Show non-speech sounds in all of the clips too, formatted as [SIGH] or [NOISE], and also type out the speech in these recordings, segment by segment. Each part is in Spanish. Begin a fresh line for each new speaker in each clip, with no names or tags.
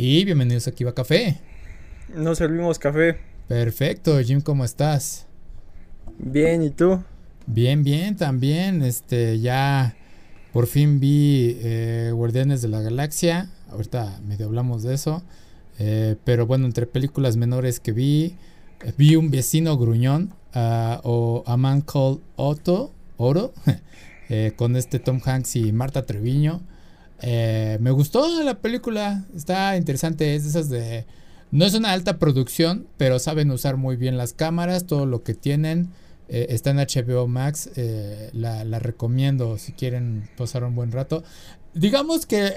Y bienvenidos aquí a Café.
Nos servimos café.
Perfecto, Jim, ¿cómo estás?
Bien, ¿y tú?
Bien, bien, también. Este, ya por fin vi eh, Guardianes de la Galaxia. Ahorita medio hablamos de eso. Eh, pero bueno, entre películas menores que vi, eh, vi Un vecino gruñón ah, o A Man Called Otto, Oro, [LAUGHS] con este Tom Hanks y Marta Treviño. Me gustó la película, está interesante, es de esas de... No es una alta producción, pero saben usar muy bien las cámaras, todo lo que tienen. está en HBO Max, la, la, recomiendo si quieren pasar un buen rato. Digamos que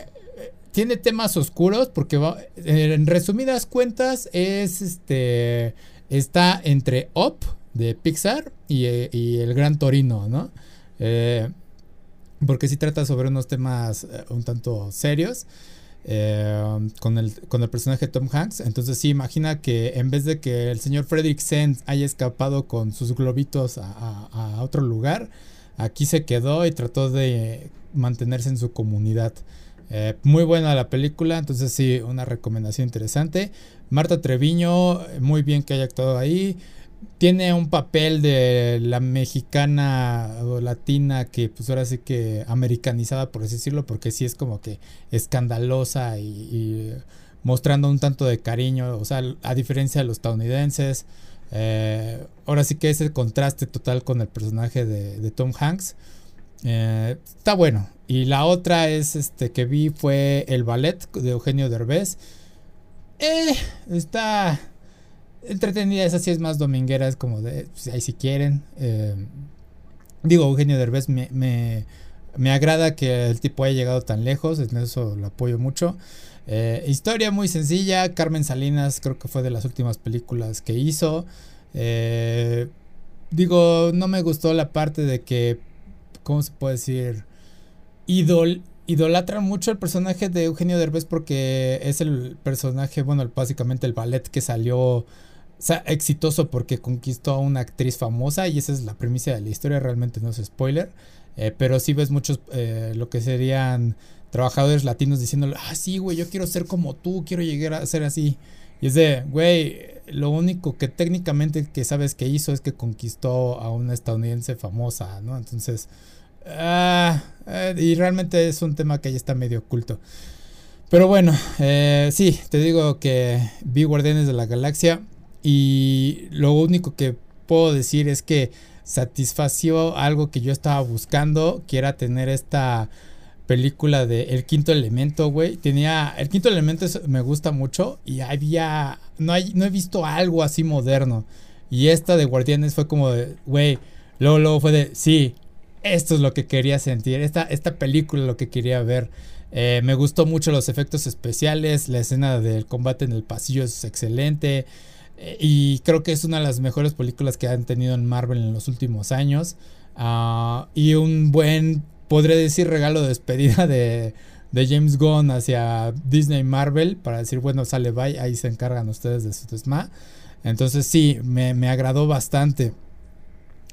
tiene temas oscuros porque en resumidas cuentas es este está entre Up de Pixar y, el Gran Torino, ¿no? Eh, porque sí trata sobre unos temas eh, un tanto serios. Eh, con, el, con el personaje Tom Hanks. Entonces sí, imagina que en vez de que el señor Frederick Sands haya escapado con sus globitos a, a otro lugar, aquí se quedó y trató de mantenerse en su comunidad. Eh, muy buena la película, entonces sí, una recomendación interesante. Marta Treviño, muy bien que haya actuado ahí. Tiene un papel de la mexicana o latina que pues ahora sí que americanizada por así decirlo, porque sí es como que escandalosa y, mostrando un tanto de cariño, o sea, a diferencia de los estadounidenses. Eh, ahora sí que es el contraste total con el personaje de, Tom Hanks. Eh, está bueno, y la otra es este que vi fue El Ballet de Eugenio Derbez. Eh, está entretenida, esa sí es más dominguera, es como de, pues, ahí si quieren. Eh, digo, Eugenio Derbez me, me, agrada que el tipo haya llegado tan lejos, en eso lo apoyo mucho. Eh, historia muy sencilla, Carmen Salinas creo que fue de las últimas películas que hizo. Eh, digo, no me gustó la parte de que, ¿cómo se puede decir? idol, idolatran mucho el personaje de Eugenio Derbez porque es el personaje, bueno, básicamente el ballet que salió exitoso porque conquistó a una actriz famosa y esa es la premisa de la historia, realmente no es spoiler, eh, pero sí ves muchos, eh, lo que serían trabajadores latinos diciéndole, ah, sí, güey, yo quiero ser como tú, quiero llegar a ser así. Y es de, güey, lo único que técnicamente que sabes que hizo es que conquistó a una estadounidense famosa, ¿no? Entonces, Ah, eh, y realmente es un tema que ya está medio oculto. Pero bueno, sí, te digo que vi Guardianes de la Galaxia y lo único que puedo decir es que satisfació algo que yo estaba buscando, que era tener esta película de El Quinto Elemento, güey. Tenía, El Quinto Elemento me gusta mucho y había, no, hay, no he visto algo así moderno. Y esta de Guardianes fue como de, güey, luego, luego fue de, sí, esto es lo que quería sentir, esta, esta película lo que quería ver. Eh, me gustó mucho los efectos especiales, la escena del combate en el pasillo es excelente y creo que es una de las mejores películas que han tenido en Marvel en los últimos años. Ah, y un buen, podría decir, regalo de despedida de, James Gunn hacia Disney Marvel para decir, bueno, sale bye, ahí se encargan ustedes de su desma. Entonces sí, me, me agradó bastante.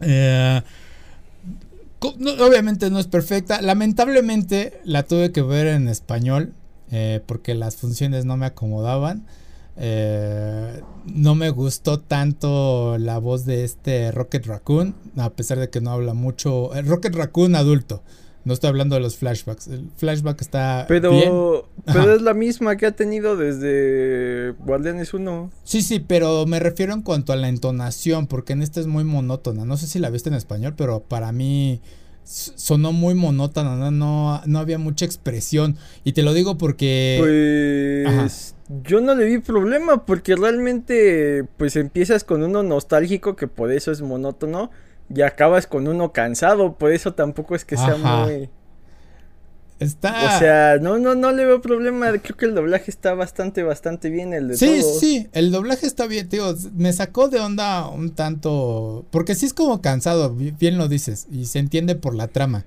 Eh, obviamente no es perfecta. Lamentablemente la tuve que ver en español eh, porque las funciones no me acomodaban. Eh, no me gustó tanto la voz de este Rocket Raccoon, a pesar de que no habla mucho. El Rocket Raccoon adulto. No estoy hablando de los flashbacks. El flashback está.
Pero, pero es la misma que ha tenido desde Guardianes 1.
Sí, sí, pero me refiero en cuanto a la entonación, porque en esta es muy monótona. No sé si la viste en español, pero para mí sonó muy monótona, ¿no? No, no había mucha expresión. Y te lo digo porque.
Pues. Yo no le vi problema, porque realmente, pues empiezas con uno nostálgico, que por eso es monótono y acabas con uno cansado, por eso tampoco es que sea muy...
Está...
O sea, no, no, no le veo problema, creo que el doblaje está bastante, bastante bien, el de
Sí, sí, el doblaje está bien, tío, me sacó de onda un tanto, porque sí es como cansado, bien lo dices, y se entiende por la trama.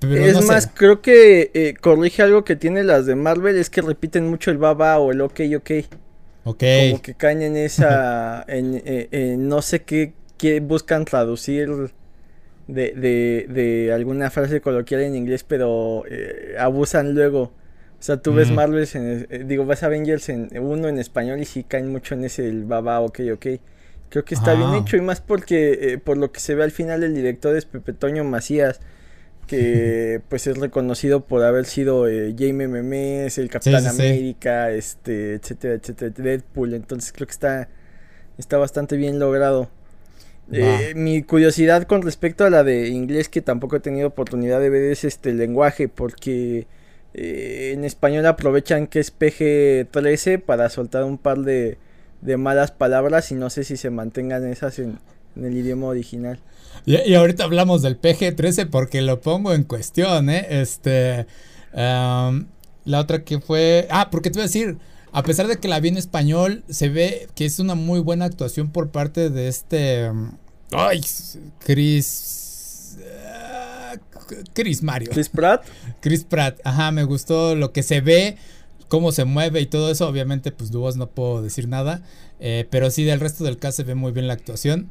Pero es más, creo que eh, corrige algo que tiene las de Marvel, es que repiten mucho el baba o el ok, ok.
Ok.
Como que caen en esa, [LAUGHS] en, eh, en no sé qué que buscan traducir de, de, de, alguna frase coloquial en inglés, pero eh, abusan luego. O sea, tú ves Marvel, en, eh, digo, ves Avengers en uno en español y sí caen mucho en ese el baba, ok, ok. Creo que está bien hecho y más porque eh, por lo que se ve al final el director es Pepe Toño Macías, que [LAUGHS] pues es reconocido por haber sido eh, Jaime Memes, el Capitán América, este, etcétera, etcétera, Deadpool, entonces creo que está, está bastante bien logrado. Eh, mi curiosidad con respecto a la de inglés que tampoco he tenido oportunidad de ver es este lenguaje porque en español aprovechan que es PG-13 para soltar un par de, de malas palabras y no sé si se mantengan esas en, el idioma original.
Y, ahorita hablamos del PG-13 porque lo pongo en cuestión, ¿eh? Este... la otra que fue... Ah, porque te voy a decir, a pesar de que la vi en español, se ve que es una muy buena actuación por parte de este... Ay, Chris... Chris Mario.
Chris Pratt.
Chris Pratt, ajá, me gustó lo que se ve cómo se mueve y todo eso. Obviamente, pues de no puedo decir nada. Eh, pero sí, del resto del cast se ve muy bien la actuación.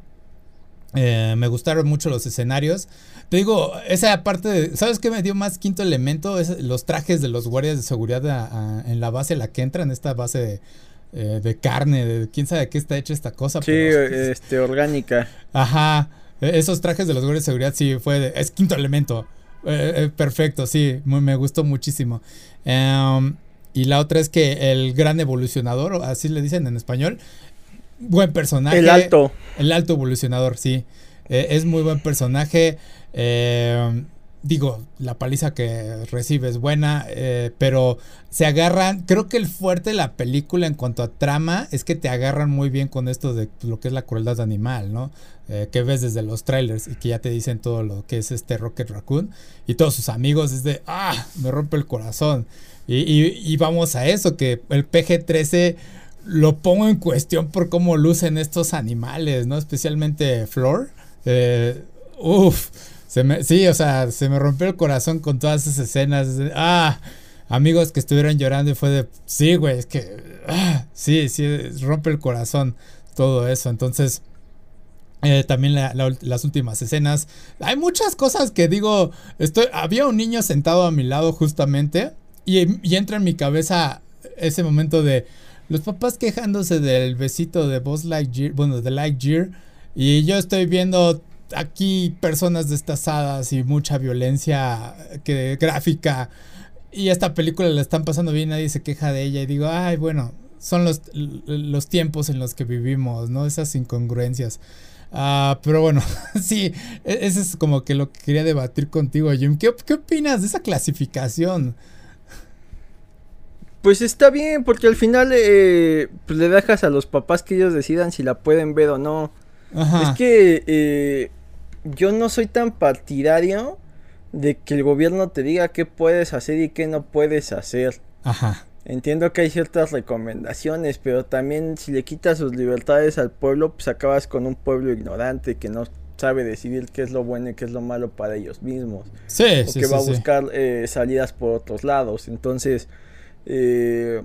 Eh, me gustaron mucho los escenarios. Te digo, esa parte de. ¿Sabes qué me dio más quinto elemento? Es los trajes de los guardias de seguridad en la base la que entran, esta base de, eh, carne, de quién sabe de qué está hecha esta cosa.
Sí, este, orgánica.
Ajá. E, esos trajes de los guardias de seguridad sí fue. es quinto elemento. perfecto, sí. me gustó muchísimo. Em, y la otra es que el gran evolucionador, así le dicen en español, buen personaje.
El alto.
El alto evolucionador, sí. Eh, es muy buen personaje. Eh, digo, la paliza que recibe es buena, eh, pero se agarran, creo que el fuerte de la película en cuanto a trama es que te agarran muy bien con esto de lo que es la crueldad animal, ¿no? que ves desde los trailers y que ya te dicen todo lo que es este Rocket Raccoon y todos sus amigos es de, ah, me rompe el corazón. Y, vamos a eso, que el PG-13 lo pongo en cuestión por cómo lucen estos animales, ¿no? Especialmente Flor. Eh, uf, se me, sí, o sea, se me rompió el corazón con todas esas escenas. Ah, amigos que estuvieron llorando y fue de, sí, güey, es que, ah, sí, sí, rompe el corazón todo eso. Entonces, eh, también las últimas escenas. Hay muchas cosas que digo, estoy, había un niño sentado a mi lado justamente y, entra en mi cabeza ese momento de los papás quejándose del besito de Buzz Lightyear, bueno, de Lightyear, y yo estoy viendo aquí personas destazadas y mucha violencia que, gráfica, y esta película la están pasando bien, nadie se queja de ella, y digo, ay, bueno, son los, los tiempos en los que vivimos, ¿no? Esas incongruencias. Ah, pero bueno, [LAUGHS] sí, e, ese es como que lo que quería debatir contigo, Jim. ¿Qué, qué opinas de esa clasificación?
Pues está bien, porque al final eh, pues le dejas a los papás que ellos decidan si la pueden ver o no. Es que eh, yo no soy tan partidario de que el gobierno te diga qué puedes hacer y qué no puedes hacer. Ajá. Entiendo que hay ciertas recomendaciones, pero también si le quitas sus libertades al pueblo, pues acabas con un pueblo ignorante que no sabe decidir qué es lo bueno y qué es lo malo para ellos mismos.
Sí,
o que va a buscar eh, salidas por otros lados. Entonces, eh,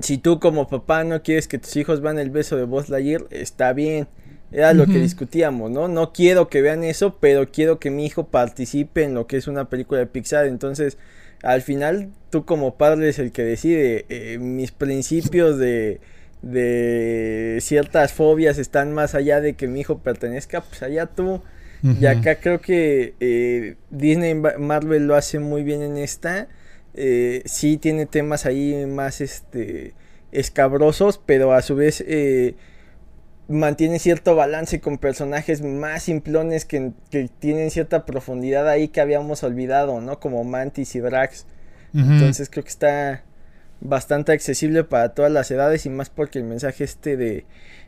si tú como papá no quieres que tus hijos vean el beso de Buzz Lightyear, está bien. Era lo que discutíamos, ¿no? No quiero que vean eso, pero quiero que mi hijo participe en lo que es una película de Pixar. Entonces, al final, tú como padre es el que decide. Eh, mis principios de, de ciertas fobias están más allá de que mi hijo pertenezca, pues allá tú. Y acá creo que eh, Disney Marvel lo hace muy bien en esta eh, sí tiene temas ahí más este escabrosos, pero a su vez eh, mantiene cierto balance con personajes más simplones que, tienen cierta profundidad ahí que habíamos olvidado, ¿no? Como Mantis y Drax. Entonces creo que está bastante accesible para todas las edades y más porque el mensaje este de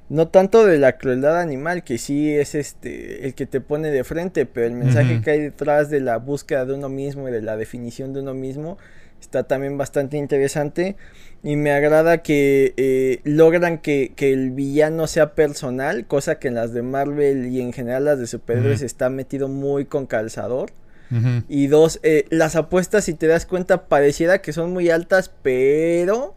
no tanto de la crueldad animal que sí es este el que te pone de frente pero el mensaje que hay detrás de la búsqueda de uno mismo y de la definición de uno mismo está también bastante interesante. Y me agrada que eh, logran que, el villano sea personal, cosa que en las de Marvel y en general las de superhéroes está metido muy con calzador. Y dos, eh, las apuestas, si te das cuenta, pareciera que son muy altas, pero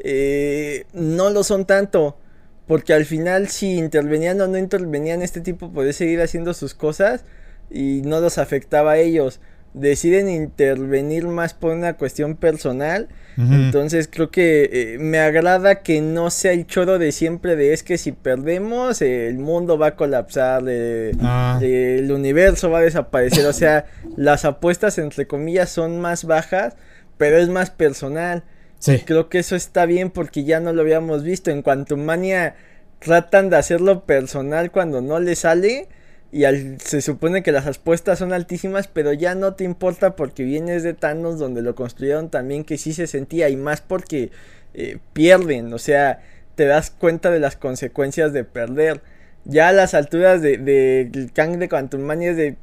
eh, no lo son tanto. Porque al final, si intervenían o no intervenían, este tipo podía seguir haciendo sus cosas y no los afectaba a ellos. Deciden intervenir más por una cuestión personal. Entonces creo que eh, me agrada que no sea el choro de siempre de es que si perdemos el mundo va a colapsar, ah. el universo va a desaparecer. O sea, [COUGHS] las apuestas entre comillas son más bajas, pero es más personal. Sí. Creo que eso está bien porque ya no lo habíamos visto. En Quantum Mania tratan de hacerlo personal cuando no le sale y se supone que las apuestas son altísimas, pero ya no te importa porque vienes de Thanos donde lo construyeron también que sí se sentía y más porque eh, pierden, o sea, te das cuenta de las consecuencias de perder. Ya a las alturas de, de, Kang de Quantum Mania de,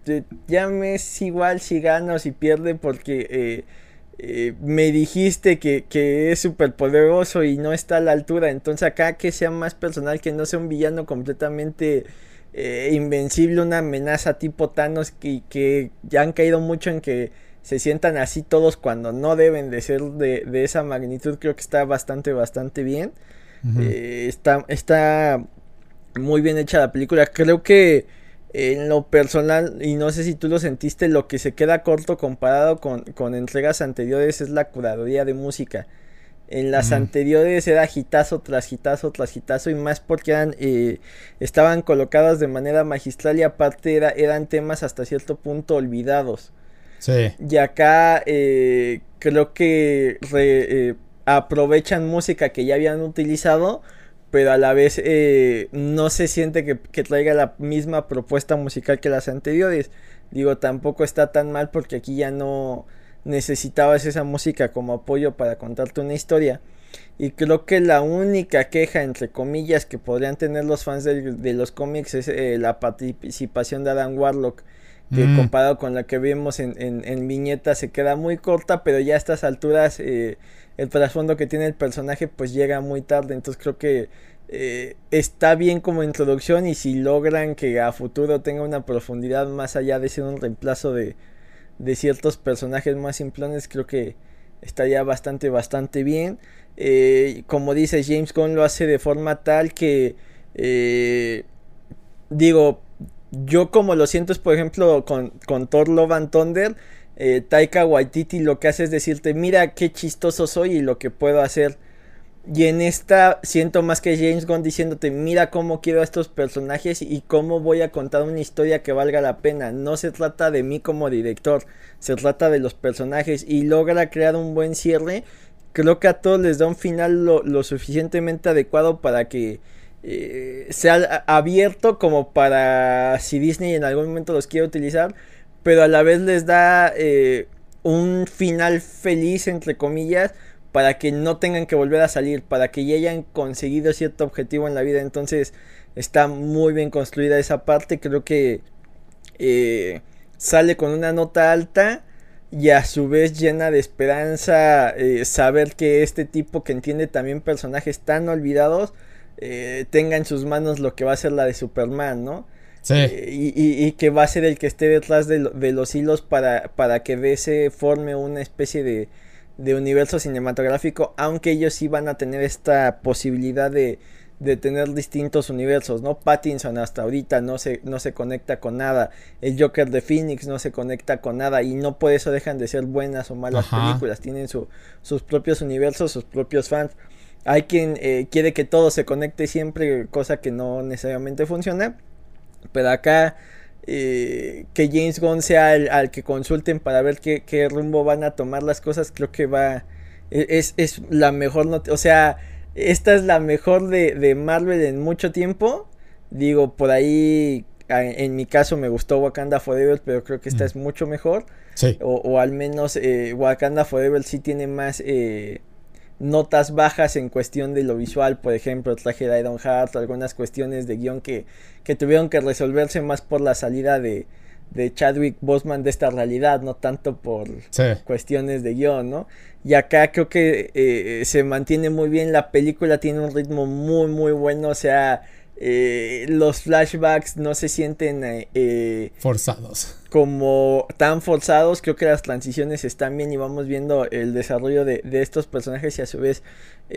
ya me es igual si gano o si pierde porque eh, eh, me dijiste que, que es súper poderoso y no está a la altura. Entonces acá que sea más personal, que no sea un villano completamente eh, invencible, una amenaza tipo Thanos que, que ya han caído mucho en que se sientan así todos cuando no deben de ser de, esa magnitud, creo que está bastante, bastante bien. Eh, está, está muy bien hecha la película. Creo que en lo personal, y no sé si tú lo sentiste, lo que se queda corto comparado con, con entregas anteriores es la curaduría de música. En las anteriores era gitazo tras gitazo tras gitazo y más porque eran, eh, estaban colocadas de manera magistral y aparte era, eran temas hasta cierto punto olvidados. Sí. Y acá eh, creo que eh, aprovechan música que ya habían utilizado, pero a la vez no se siente que, que, traiga la misma propuesta musical que las anteriores. Digo, tampoco está tan mal porque aquí ya no necesitabas esa música como apoyo para contarte una historia. Y creo que la única queja, entre comillas, que podrían tener los fans de, los cómics es eh, la participación de Adam Warlock, que mm. comparado con la que vemos en, en, viñeta se queda muy corta, pero ya a estas alturas eh, el trasfondo que tiene el personaje pues llega muy tarde, entonces creo que eh, está bien como introducción y si logran que a futuro tenga una profundidad más allá de ser un reemplazo de, de ciertos personajes más simplones creo que estaría bastante bastante bien. Eh, como dice James Gunn lo hace de forma tal que eh, digo yo como lo siento es por ejemplo con, con Thor Love and Thunder eh, Taika Waititi lo que hace es decirte mira qué chistoso soy y lo que puedo hacer y en esta siento más que James Gunn diciéndote, mira cómo quiero a estos personajes y cómo voy a contar una historia que valga la pena. No se trata de mí como director, se trata de los personajes y logra crear un buen cierre. Creo que a todos les da un final lo, suficientemente adecuado para que eh, sea abierto como para si Disney en algún momento los quiere utilizar, pero a la vez les da eh, un final feliz, entre comillas para que no tengan que volver a salir, para que ya hayan conseguido cierto objetivo en la vida. Entonces está muy bien construida esa parte. Creo que eh, sale con una nota alta y a su vez llena de esperanza eh, saber que este tipo que entiende también personajes tan olvidados eh, tenga en sus manos lo que va a ser la de Superman, ¿no? Sí. y, que va a ser el que esté detrás de, de los hilos para, para que ese forme una especie de, de universo cinematográfico, aunque ellos sí van a tener esta posibilidad de, de tener distintos universos, ¿no? Pattinson hasta ahorita no se, no se conecta con nada, el Joker de Phoenix no se conecta con nada y no por eso dejan de ser buenas o malas películas, tienen su, sus propios universos, sus propios fans. Hay quien eh, quiere que todo se conecte siempre, cosa que no necesariamente funciona, pero acá eh, que James Gunn sea el, al que consulten para ver qué, rumbo van a tomar las cosas, creo que va, e, es, es la mejor, o sea, esta es la mejor de, Marvel en mucho tiempo, digo, por ahí, en mi caso me gustó Wakanda Forever, pero creo que esta mm. es mucho mejor, o, al menos eh, Wakanda Forever sí tiene más... Eh, notas bajas en cuestión de lo visual, por ejemplo, traje de Iron Heart, algunas cuestiones de guion que, que tuvieron que resolverse más por la salida de, de Chadwick Boseman de esta realidad, no tanto por cuestiones de guion, ¿no? Y acá creo que eh, se mantiene muy bien, la película tiene un ritmo muy, muy bueno, o sea, eh, los flashbacks no se sienten eh,
forzados.
Como tan forzados, creo que las transiciones están bien y vamos viendo el desarrollo de, estos personajes y a su vez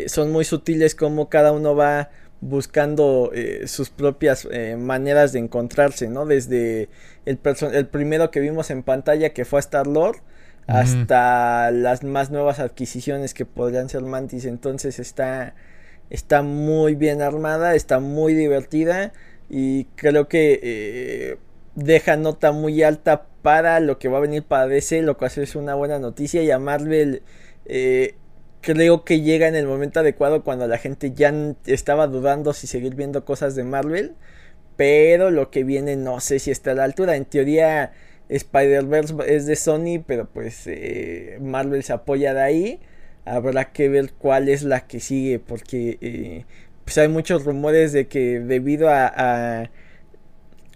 son muy sutiles como cada uno va buscando eh, sus propias eh, maneras de encontrarse, ¿no? Desde el, el primero que vimos en pantalla que fue Star Lord hasta las más nuevas adquisiciones que podrían ser Mantis. Entonces está, está muy bien armada, está muy divertida y creo que eh, deja nota muy alta para lo que va a venir para DC, lo cual es una buena noticia y a Marvel creo que llega en el momento adecuado cuando la gente ya estaba dudando si seguir viendo cosas de Marvel. Pero lo que viene no sé si está a la altura. En teoría Spider-Verse es de Sony, pero pues eh, Marvel se apoya de ahí. Habrá que ver cuál es la que sigue porque eh, pues hay muchos rumores de que debido a, a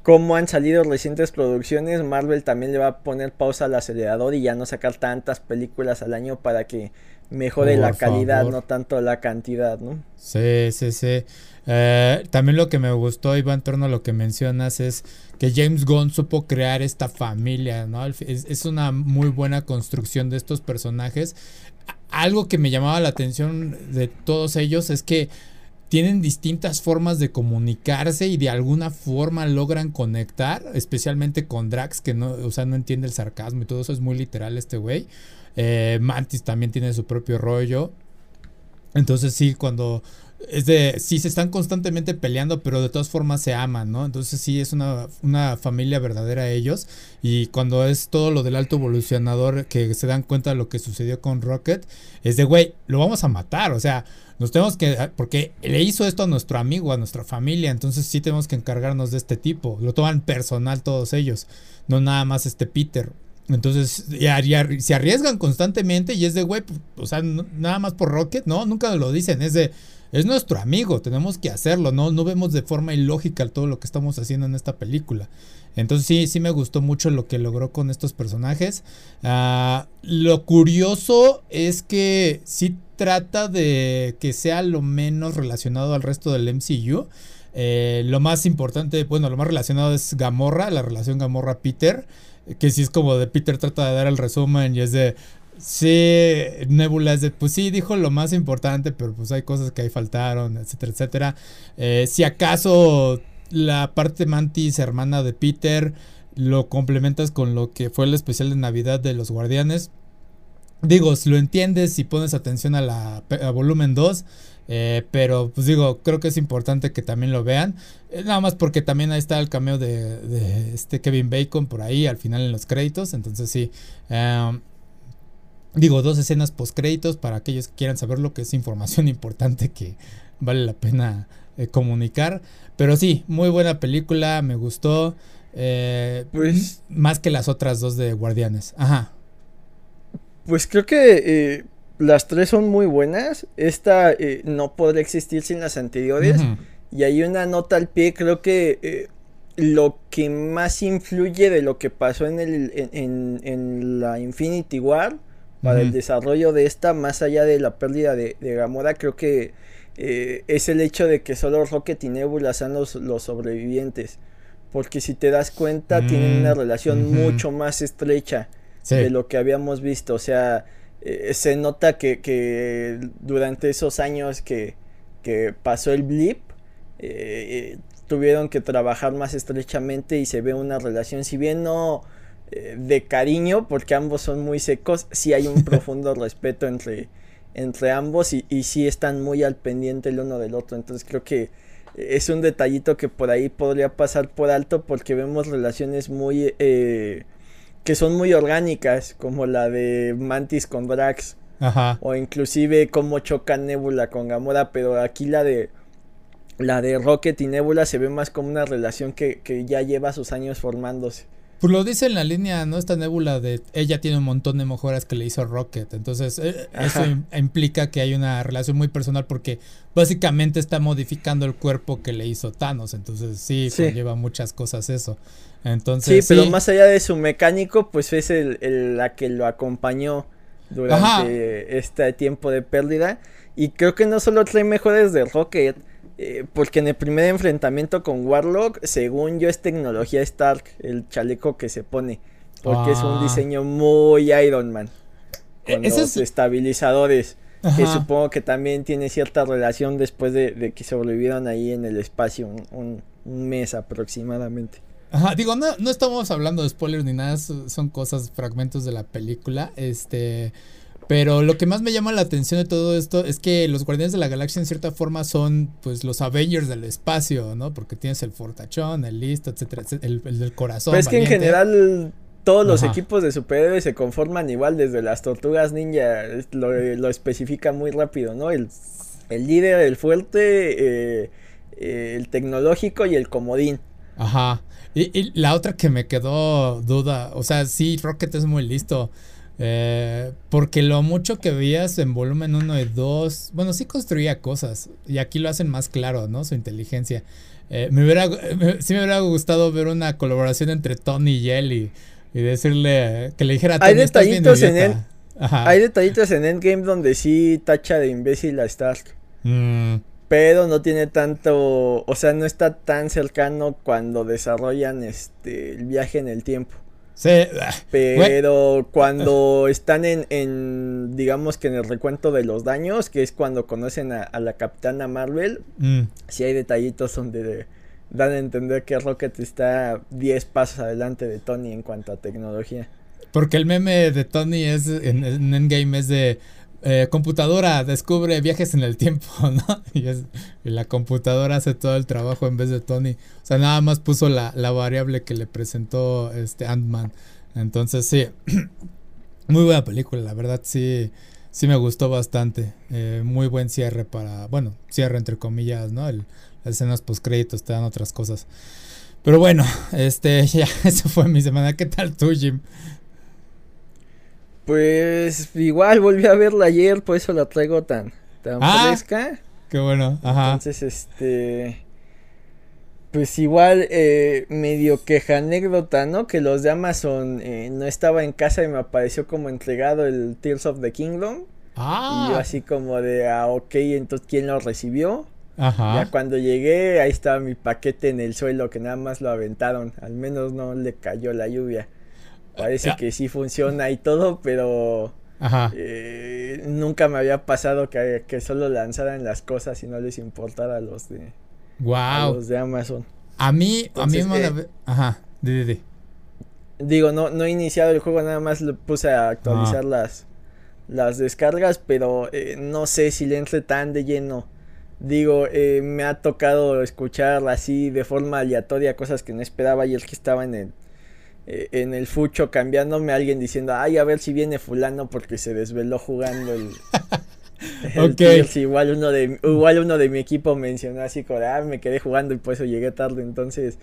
cómo han salido recientes producciones, Marvel también le va a poner pausa al acelerador y ya no sacar tantas películas al año para que mejore la calidad, no tanto la cantidad, ¿no?
Sí, sí, sí. Eh, también lo que me gustó, Iván, en torno a lo que mencionas, es que James Gunn supo crear esta familia, ¿no? Es, una muy buena construcción de estos personajes. Algo que me llamaba la atención de todos ellos es que tienen distintas formas de comunicarse y de alguna forma logran conectar, especialmente con Drax, que no, o sea, no entiende el sarcasmo y todo eso es muy literal este güey. Eh, Mantis también tiene su propio rollo. Entonces sí, cuando es de, sí se están constantemente peleando, pero de todas formas se aman, ¿no? Entonces sí es una, una, familia verdadera ellos. Y cuando es todo lo del alto evolucionador que se dan cuenta de lo que sucedió con Rocket, es de, güey, lo vamos a matar, o sea, nos tenemos que, porque le hizo esto a nuestro amigo, a nuestra familia, entonces sí tenemos que encargarnos de este tipo. Lo toman personal todos ellos, no nada más este Peter. Entonces, se arriesgan constantemente y es de, güey, pues, o sea, nada más por Rocket, no, nunca lo dicen, es de, es nuestro amigo, tenemos que hacerlo, no, no vemos de forma ilógica todo lo que estamos haciendo en esta película. Entonces sí, sí me gustó mucho lo que logró con estos personajes. Ah, lo curioso es que sí trata de que sea lo menos relacionado al resto del MCU. Eh, lo más importante, bueno, lo más relacionado es Gamorra, la relación Gamorra-Peter que sí es como de Peter trata de dar el resumen y es de, sí, Nebula es de, pues sí, dijo lo más importante, pero pues hay cosas que ahí faltaron, etcétera, etcétera. Eh, si acaso la parte Mantis, hermana de Peter, lo complementas con lo que fue el especial de Navidad de los Guardianes. Digo, si lo entiendes, si pones atención a la volumen 2, eh, pero pues digo, creo que es importante que también lo vean. Eh, nada más porque también ahí está el cameo de, este Kevin Bacon por ahí al final en los créditos. Entonces sí. Em, digo, dos escenas post créditos para aquellos que quieran saber lo que es información [LAUGHS] importante que vale la pena eh, comunicar. Pero sí, muy buena película, me gustó. pues más que las otras dos de Guardianes. Ajá.
Pues creo que las tres son muy buenas. Esta eh, no podría existir sin las anteriores. Y hay una nota al pie, creo que eh, lo que más influye de lo que pasó en, el, en, la Infinity War para el desarrollo de esta, más allá de la pérdida de, Gamora, creo que eh, es el hecho de que solo Rocket y Nebula sean los, sobrevivientes. Porque si te das cuenta, tienen una mm, relación mucho más estrecha de lo que habíamos visto. O sea, eh, se nota que, durante esos años que, pasó el blip, eh, eh, tuvieron que trabajar más estrechamente y se ve una relación, si bien no de cariño, porque ambos son muy secos, sí hay un [LAUGHS] profundo respeto entre, entre ambos y, y sí están muy al pendiente el uno del otro. Entonces creo que es un detallito que por ahí podría pasar por alto porque vemos relaciones muy que son muy orgánicas, como la de Mantis con Drax. Ajá. O inclusive cómo choca Nebula con Gamora, pero aquí la de la de Rocket y Nebula se ve más como una relación que, que ya lleva sus años formándose.
Pues lo dice en la línea, ¿no? Esta Nebula de ella tiene un montón de mejoras que le hizo Rocket. Entonces, eh, eso implica que hay una relación muy personal porque básicamente está modificando el cuerpo que le hizo Thanos. Entonces, sí, sí. lleva muchas cosas eso. Entonces,
sí, pero más allá de su mecánico, pues es el, la que lo acompañó durante este tiempo de pérdida. Y creo que no solo trae mejores de Rocket, eh, porque en el primer enfrentamiento con Warlock, según yo, es tecnología Stark, el chaleco que se pone. Porque es un ah. diseño muy Iron Man. E-, con los estabilizadores. que supongo que también tiene cierta relación después de, que sobrevivieron ahí en el espacio un, mes aproximadamente.
Ajá, digo, no, no estamos hablando de spoilers ni nada, son cosas, fragmentos de la película, este... Pero lo que más me llama la atención de todo esto es que los Guardianes de la Galaxia en cierta forma son pues los Avengers del espacio, ¿no? Porque tienes el fortachón, el listo, etcétera, el, el del corazón.
Pero es que en general todos los equipos de superhéroes se conforman igual desde las tortugas ninja, lo, lo especifica muy rápido, ¿no? El, el líder, el fuerte, eh, eh, el tecnológico y el comodín.
Ajá. Y, y, la otra que me quedó duda, o sea, sí, Rocket es muy listo. Eh, porque lo mucho que veías en volumen 1 y 2, bueno, sí construía cosas. Y aquí lo hacen más claro, ¿no? Su inteligencia. me hubiera, sí me hubiera gustado ver una colaboración entre Tony y él y y decirle que le dijera
hay detallitos en hay detallitos en Endgame donde sí tacha de imbécil a Stark mm. pero no tiene tanto o sea no está tan cercano cuando desarrollan este el viaje en el tiempo
sí
pero cuando están en, en digamos que en el recuento de los daños que es cuando conocen a, la capitana Marvel mm. sí hay detallitos donde dan a entender que Rocket está 10 pasos adelante de Tony en cuanto a tecnología.
Porque el meme de Tony es en, Endgame es de eh, computadora descubre viajes en el tiempo, [LAUGHS] ¿no? Y, la computadora hace todo el trabajo en vez de Tony. O sea, nada más puso la, variable que le presentó este Ant-Man. Entonces, sí, [CLEARS THROAT] muy buena película, la verdad, sí, sí me gustó bastante. Eh, muy buen cierre para, bueno, cierre entre comillas, ¿no? El, las escenas post créditos te dan otras cosas. Pero bueno, este, [LAUGHS] ya, eso fue mi semana. ¿Qué tal tú, Jim?
Pues igual volví a verla ayer, por eso la traigo tan, tan ah, fresca.
Qué bueno, ajá.
Entonces, este. Pues igual, eh, medio queja anécdota, ¿no? Que los de Amazon eh, no estaba en casa y me apareció como entregado el Tears of the Kingdom. Ah. Y yo así como de, ah, ok, entonces, ¿quién lo recibió? Ya cuando llegué, ahí estaba mi paquete en el suelo que nada más lo aventaron. Al menos no le cayó la lluvia. Parece ah. que sí funciona y todo, pero eh, nunca me había pasado que, solo lanzaran las cosas y no les importara a los de, los de Amazon.
A mí, a mí me eh, Ajá,
Digo, no, no he iniciado el juego, nada más le puse a actualizar las, las descargas, pero eh, no sé si le entre tan de lleno. Digo, eh, me ha tocado escuchar así de forma aleatoria cosas que no esperaba y el que estaba en el, eh, en el fucho cambiándome alguien diciendo, ay, a ver si viene fulano porque se desveló jugando el... [LAUGHS] igual uno de igual uno de mi equipo mencionó así como, ah, me quedé jugando y por eso llegué tarde, entonces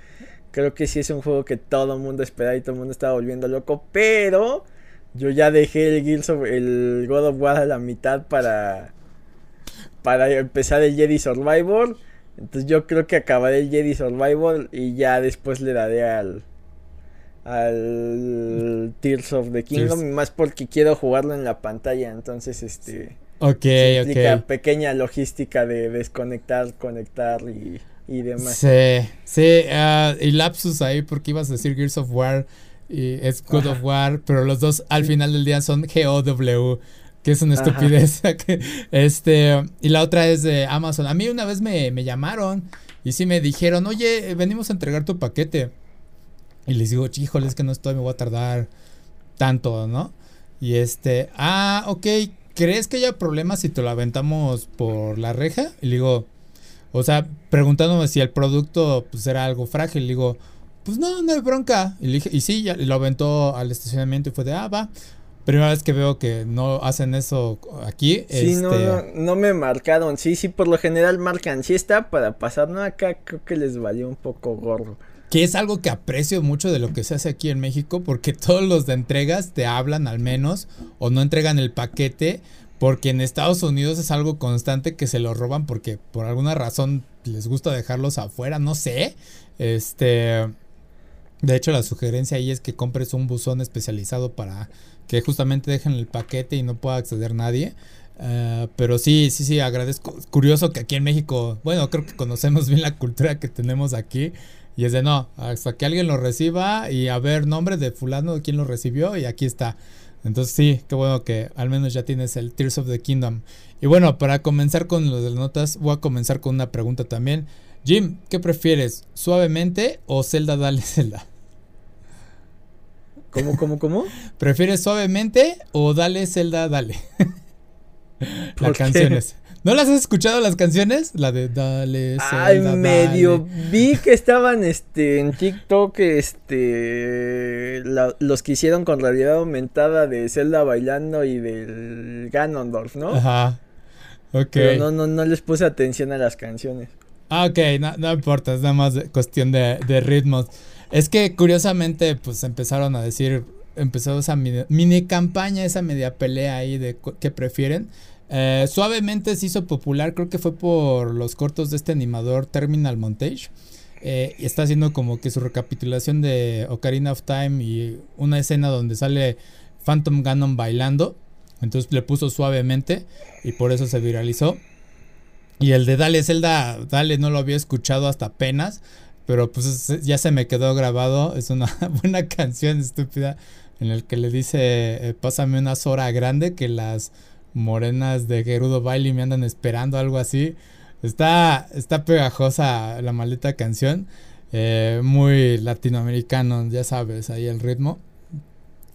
creo que sí es un juego que todo el mundo esperaba y todo el mundo estaba volviendo loco, pero yo ya dejé el Gears el God of War a la mitad para para empezar el Jedi Survivor. Entonces yo creo que acabaré el Jedi Survivor y ya después le daré al al Tears of the Kingdom, más porque quiero jugarlo en la pantalla, entonces este
Ok,
implica pequeña logística de desconectar, conectar y, y demás.
Sí, sí, uh, y lapsus ahí porque ibas a decir Gears of War y es God of War, pero los dos al final del día son GOW que es una estupidez. [LAUGHS] este, y la otra es de Amazon. A mí una vez me, llamaron y sí me dijeron, oye, venimos a entregar tu paquete. Y les digo, híjole, es que no estoy, me voy a tardar tanto, ¿no? Y este, ah, ok, ¿crees que haya problemas si te lo aventamos por la reja? Y le digo, o sea, preguntándome si el producto pues era algo frágil, le digo, pues no, no hay bronca. Y, le dije, y sí, ya lo aventó al estacionamiento y fue de, ah, va primera vez que veo que no hacen eso aquí.
Sí, no, este, no, no, me marcaron. Sí, sí, por lo general marcan. Sí está para pasar, no, acá creo que les valió un poco gorro.
Que es algo que aprecio mucho de lo que se hace aquí en México, porque [LAUGHS] todos los de entregas te hablan al menos o no entregan el paquete, porque en Estados Unidos es algo constante que se lo roban porque por alguna razón les gusta dejarlos afuera, no sé. Este, de hecho la sugerencia ahí es que compres un buzón especializado para que justamente dejen el paquete y no pueda acceder nadie. Eh, pero sí, sí, sí, agradezco. Curioso que aquí en México, bueno, creo que conocemos bien la cultura que tenemos aquí. Y es de no, hasta que alguien lo reciba y a ver nombre de fulano de quién lo recibió y aquí está. Entonces sí, qué bueno que al menos ya tienes el Tears of the Kingdom. Y bueno, para comenzar con lo de las notas, voy a comenzar con una pregunta también. Jim, ¿qué prefieres? ¿Suavemente o Zelda Dale Zelda?
¿Cómo, cómo, cómo?
¿Prefieres suavemente o Dale Zelda Dale? [LAUGHS] las canciones. ¿No las has escuchado las canciones? La de Dale
Zelda, Ay, medio vi que estaban este en TikTok este los que hicieron con realidad aumentada de Zelda bailando y del Ganondorf, ¿no? Ajá. Ok. Pero no, no, no les puse atención a las canciones.
Ah, ok, no, importa, es nada más cuestión de, de, ritmos. Es que curiosamente, pues empezaron a decir, empezó esa mini, campaña, esa media pelea ahí de qué prefieren. Eh, suavemente se hizo popular, creo que fue por los cortos de este animador Terminal Montage. Eh, está haciendo como que su recapitulación de Ocarina of Time y una escena donde sale Phantom Ganon bailando. Entonces le puso suavemente y por eso se viralizó. Y el de Dale Zelda, Dale no lo había escuchado hasta apenas, pero pues ya se me quedó grabado. Es una [LAUGHS] buena canción estúpida en el que le dice, eh, pásame una Sora grande que las morenas de Gerudo Bailey me andan esperando, algo así. Está, está pegajosa la maldita canción. Eh, muy latinoamericano, ya sabes, ahí el ritmo.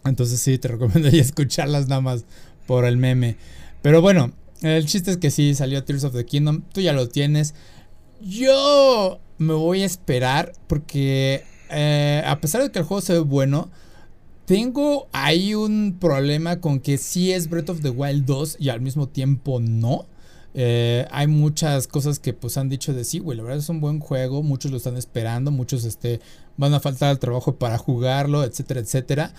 Entonces sí, te recomiendo ya [LAUGHS] escucharlas nada más por el meme. Pero bueno, el chiste es que sí, salió Tears of the Kingdom. Tú ya lo tienes. Yo me voy a esperar porque eh, a pesar de que el juego se ve bueno, tengo ahí un problema con que sí es Breath of the Wild 2 y al mismo tiempo no. Eh, hay muchas cosas que pues han dicho de sí, güey, la verdad es un buen juego, muchos lo están esperando, muchos este, van a faltar al trabajo para jugarlo, etcétera, etcétera.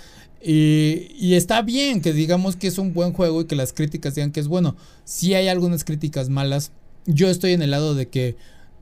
Y, está bien que digamos que es un buen juego y que las críticas digan que es bueno. Si hay algunas críticas malas, yo estoy en el lado de que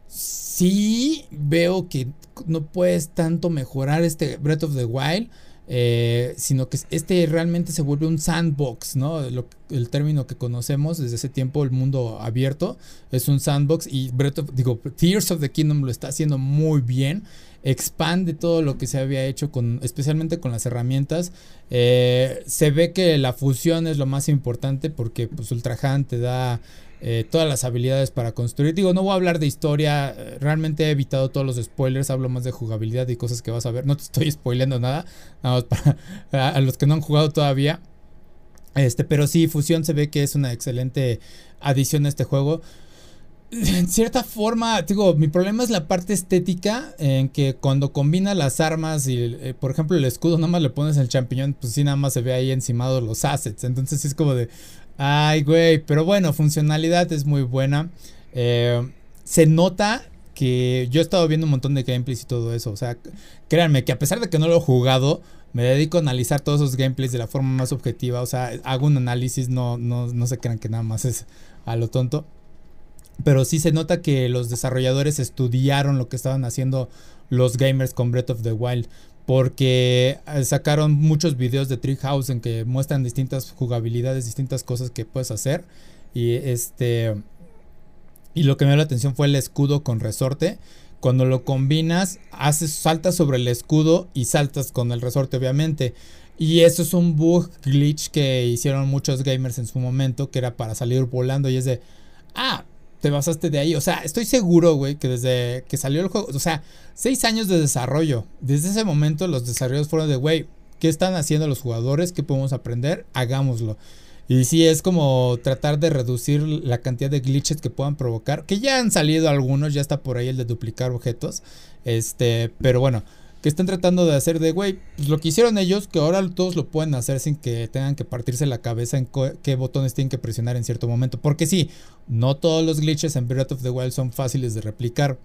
sí veo que no puedes tanto mejorar este Breath of the Wild. Eh, sino que este realmente se vuelve un sandbox, ¿no? el término que conocemos desde ese tiempo, el mundo abierto, es un sandbox y Breath of, digo, Tears of the Kingdom lo está haciendo muy bien expande todo lo que se había hecho con especialmente con las herramientas eh, se ve que la fusión es lo más importante porque pues Ultrahan te da eh, todas las habilidades para construir. Digo no voy a hablar de historia realmente he evitado todos los spoilers hablo más de jugabilidad y cosas que vas a ver. No te [LAUGHS] estoy spoileando nada nada más para [LAUGHS] a los que no han jugado todavía. Este pero sí fusión se ve que es una excelente adición a este juego. [LAUGHS] En cierta forma, digo, mi problema es la parte estética, en que cuando combina las armas y, eh, por ejemplo, el escudo, nada más le pones el champiñón, pues sí, nada más se ve ahí encimado los assets. Entonces es como de, ay, güey, pero bueno, funcionalidad es muy buena. Eh, se nota que yo he estado viendo un montón de gameplays y todo eso. O sea, créanme que a pesar de que no lo he jugado, me dedico a analizar todos esos gameplays de la forma más objetiva. O sea, hago un análisis, no, no, no se crean que nada más es a lo tonto. Pero sí se nota que los desarrolladores estudiaron lo que estaban haciendo los gamers con Breath of the Wild. Porque eh, sacaron muchos videos de Treehouse en que muestran distintas jugabilidades, distintas cosas que puedes hacer. Y este. Y lo que me dio la atención fue el escudo con resorte. Cuando lo combinas, haces, saltas sobre el escudo y saltas con el resorte, obviamente. Y eso es un bug glitch que hicieron muchos gamers en su momento, que era para salir volando. Y es de, ah, te basaste de ahí. O sea, estoy seguro, güey, que desde que salió el juego, o sea, seis años de desarrollo. Desde ese momento los desarrollos fueron de, güey, ¿qué están haciendo los jugadores? ¿Qué podemos aprender? Hagámoslo. Y sí, es como tratar de reducir la cantidad de glitches que puedan provocar. Que ya han salido algunos, ya está por ahí el de duplicar objetos. Este, pero bueno, que están tratando de hacer de, güey, pues lo que hicieron ellos, que ahora todos lo pueden hacer sin que tengan que partirse la cabeza en qué botones tienen que presionar en cierto momento. Porque sí, no todos los glitches en Breath of the Wild son fáciles de replicar.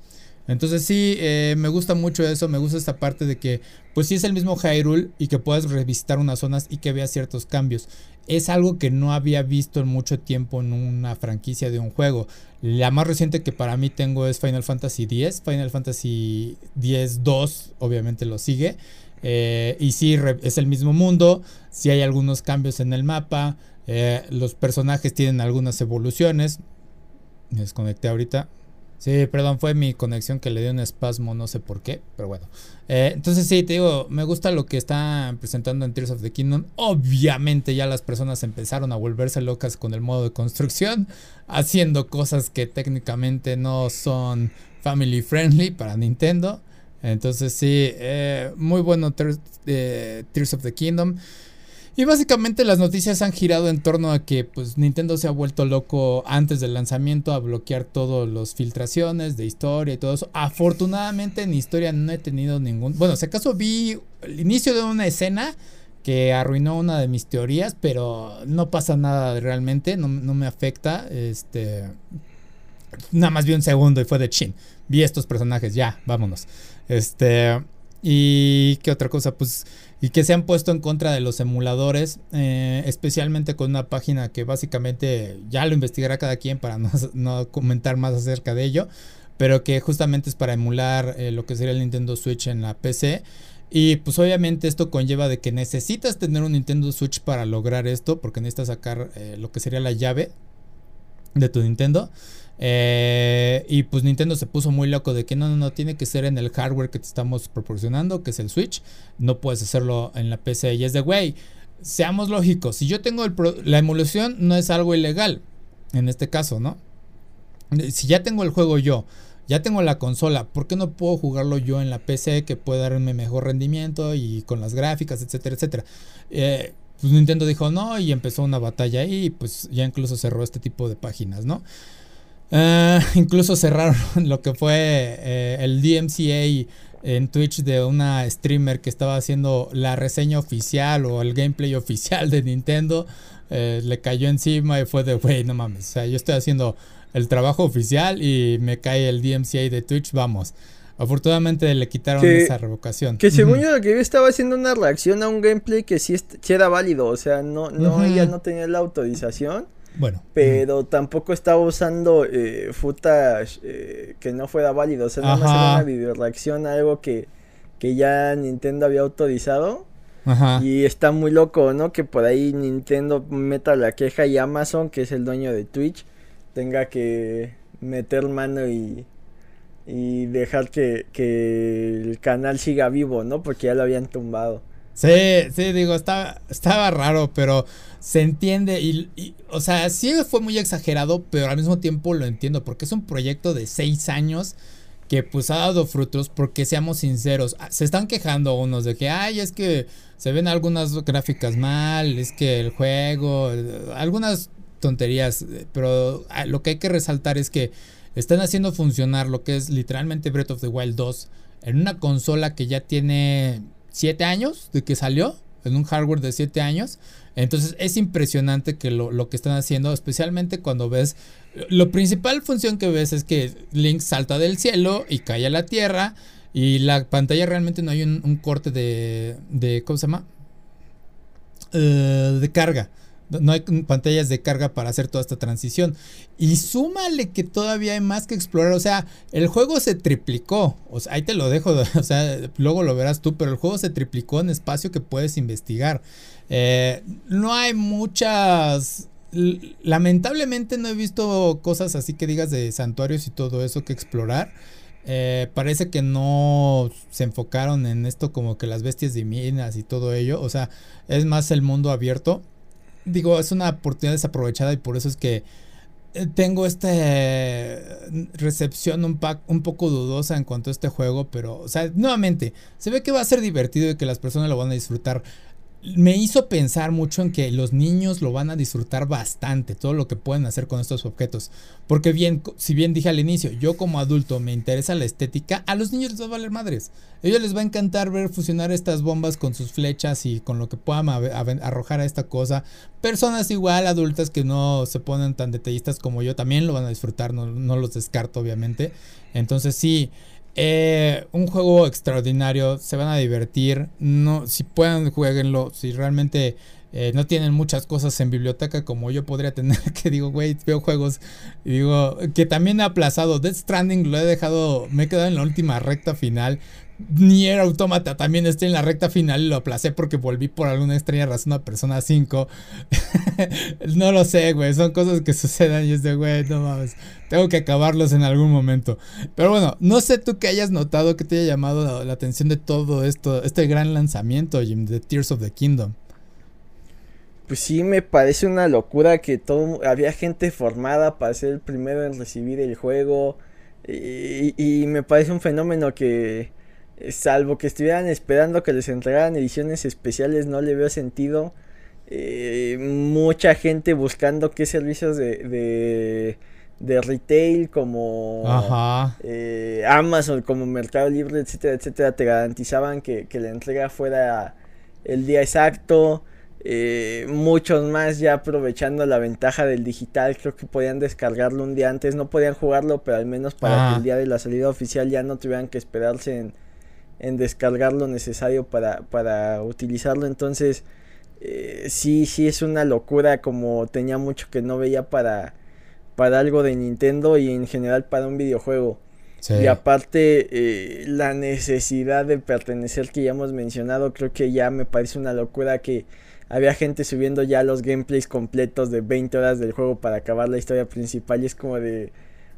Entonces sí, eh, me gusta mucho eso, me gusta esta parte de que pues sí es el mismo Hyrule y que puedas revisitar unas zonas y que veas ciertos cambios. Es algo que no había visto en mucho tiempo en una franquicia de un juego. La más reciente que para mí tengo es Final Fantasy X, Final Fantasy X 2 obviamente lo sigue. Eh, y sí, es el mismo mundo, sí hay algunos cambios en el mapa, eh, los personajes tienen algunas evoluciones. Me desconecté ahorita. Sí, perdón, fue mi conexión que le dio un espasmo, no sé por qué, pero bueno. Eh, entonces sí, te digo, me gusta lo que están presentando en Tears of the Kingdom. Obviamente ya las personas empezaron a volverse locas con el modo de construcción, haciendo cosas que técnicamente no son family friendly para Nintendo. Entonces sí, eh, muy bueno eh, Tears of the Kingdom. Y básicamente las noticias han girado en torno a que pues Nintendo se ha vuelto loco antes del lanzamiento a bloquear todas las filtraciones de historia y todo eso. Afortunadamente en historia no he tenido ningún... Bueno, si acaso vi el inicio de una escena que arruinó una de mis teorías, pero no pasa nada realmente, no, no me afecta. Este... Nada más vi un segundo y fue de chin. Vi estos personajes, ya, vámonos. Este... Y qué otra cosa, pues y que se han puesto en contra de los emuladores, eh, especialmente con una página que básicamente ya lo investigará cada quien para no, [LAUGHS] comentar más acerca de ello, pero que justamente es para emular eh, lo que sería el Nintendo Switch en la PC. Y pues obviamente esto conlleva de que necesitas tener un Nintendo Switch para lograr esto, porque necesitas sacar eh, lo que sería la llave de tu Nintendo. Eh, y pues Nintendo se puso muy loco de que no, no, no, tiene que ser en el hardware que te estamos proporcionando, que es el Switch. No puedes hacerlo en la PC. Y es de, güey, seamos lógicos. Si yo tengo el la emulación, no es algo ilegal. En este caso, ¿no? Si ya tengo el juego yo, ya tengo la consola, ¿por qué no puedo jugarlo yo en la PC que puede darme mejor rendimiento y con las gráficas, etcétera, etcétera? Eh, pues Nintendo dijo no y empezó una batalla ahí y pues ya incluso cerró este tipo de páginas, ¿no? Ah, [LAUGHS] incluso cerraron [LAUGHS] lo que fue eh, el DMCA en Twitch de una streamer que estaba haciendo la reseña oficial o el gameplay [LAUGHS] oficial de Nintendo. Eh, le cayó encima y fue de, wey, no mames. O sea, yo estoy haciendo el trabajo oficial y me cae el DMCA de Twitch, vamos. Afortunadamente le quitaron esa revocación.
Que según yo lo que yo estaba haciendo una reacción a un gameplay que sí, era válido. O sea, no, no, ella no tenía la autorización.
Bueno.
Pero tampoco estaba usando eh, footage eh, que no fuera válido. O sea, nada más era una video reacción a algo que, que ya Nintendo había autorizado. Ajá. Y está muy loco, ¿no? Que por ahí Nintendo meta la queja y Amazon, que es el dueño de Twitch, tenga que meter mano y, y dejar que, que el canal siga vivo, ¿no? Porque ya lo habían tumbado.
Sí, sí, digo, estaba, estaba raro, pero se entiende y, o sea, sí fue muy exagerado, pero al mismo tiempo lo entiendo, porque es un proyecto de seis años que pues ha dado frutos, porque seamos sinceros, ah, se están quejando unos de que, ay, es que se ven algunas gráficas mal, es que el juego, algunas tonterías, pero ah, lo que hay que resaltar es que están haciendo funcionar lo que es literalmente Breath of the Wild 2 en una consola que ya tiene 7 años de que salió, en un hardware de 7 años. Entonces es impresionante que lo, que están haciendo, especialmente cuando ves, lo principal función que ves es que Link salta del cielo y cae a la tierra y la pantalla realmente no hay un, corte de, de, ¿cómo se llama? Eh, de carga. No hay pantallas de carga para hacer toda esta transición. Y súmale que todavía hay más que explorar. O sea, el juego se triplicó. O sea, ahí te lo dejo. [LAUGHS] O sea, luego lo verás tú. Pero el juego se triplicó en espacio que puedes investigar. Eh, no hay muchas. Lamentablemente no he visto cosas así que digas de santuarios y todo eso que explorar. Eh, parece que no se enfocaron en esto como que las bestias divinas y todo ello. O sea, es más el mundo abierto digo, es una oportunidad desaprovechada y por eso es que eh, tengo esta recepción un, un, poco dudosa en cuanto a este juego, pero, o sea, nuevamente, se ve que va a ser divertido y que las personas lo van a disfrutar me hizo pensar mucho en que los niños lo van a disfrutar bastante, todo lo que pueden hacer con estos objetos. Porque bien, si bien dije al inicio, yo como adulto me interesa la estética, a los niños les va a valer madres. Ellos les va a encantar ver fusionar estas bombas con sus flechas y con lo que puedan arrojar a esta cosa. Personas igual, adultas que no se ponen tan detallistas como yo, también lo van a disfrutar, no, no los descarto obviamente. Entonces sí, eh, un juego extraordinario, se van a divertir. No, si pueden, jueguenlo. Si realmente eh, no tienen muchas cosas en biblioteca como yo podría tener, [LAUGHS] que digo, güey, veo juegos y digo, que también he aplazado. Death Stranding lo he dejado, me he quedado en la última recta final. Nier Automata también está en la recta final y lo aplacé porque volví por alguna extraña razón a Persona 5. [LAUGHS] no lo sé, güey, son cosas que sucedan y es de, güey, no mames, tengo que acabarlos en algún momento. Pero bueno, no sé tú que hayas notado que te haya llamado la atención de todo esto, este gran lanzamiento, Jim, de Tears of the Kingdom.
Pues sí, me parece una locura que todo había gente formada para ser el primero en recibir el juego. Y, me parece un fenómeno que, eh, salvo que estuvieran esperando que les entregaran ediciones especiales, no le veo sentido. Eh, mucha gente buscando qué servicios de, de, retail como eh, Amazon, como Mercado Libre, etcétera, etcétera, te garantizaban que, que la entrega fuera el día exacto. Eh, muchos más ya aprovechando la ventaja del digital, creo que podían descargarlo un día antes, no podían jugarlo, pero al menos para que el día de la salida oficial ya no tuvieran que esperarse en, en descargar lo necesario para, para utilizarlo. Entonces, eh, sí, sí es una locura como tenía mucho que no veía para, para algo de Nintendo y en general para un videojuego. Y aparte, eh, la necesidad de pertenecer que ya hemos mencionado, creo que ya me parece una locura que había gente subiendo ya los gameplays completos de 20 horas del juego para acabar la historia principal y es como de...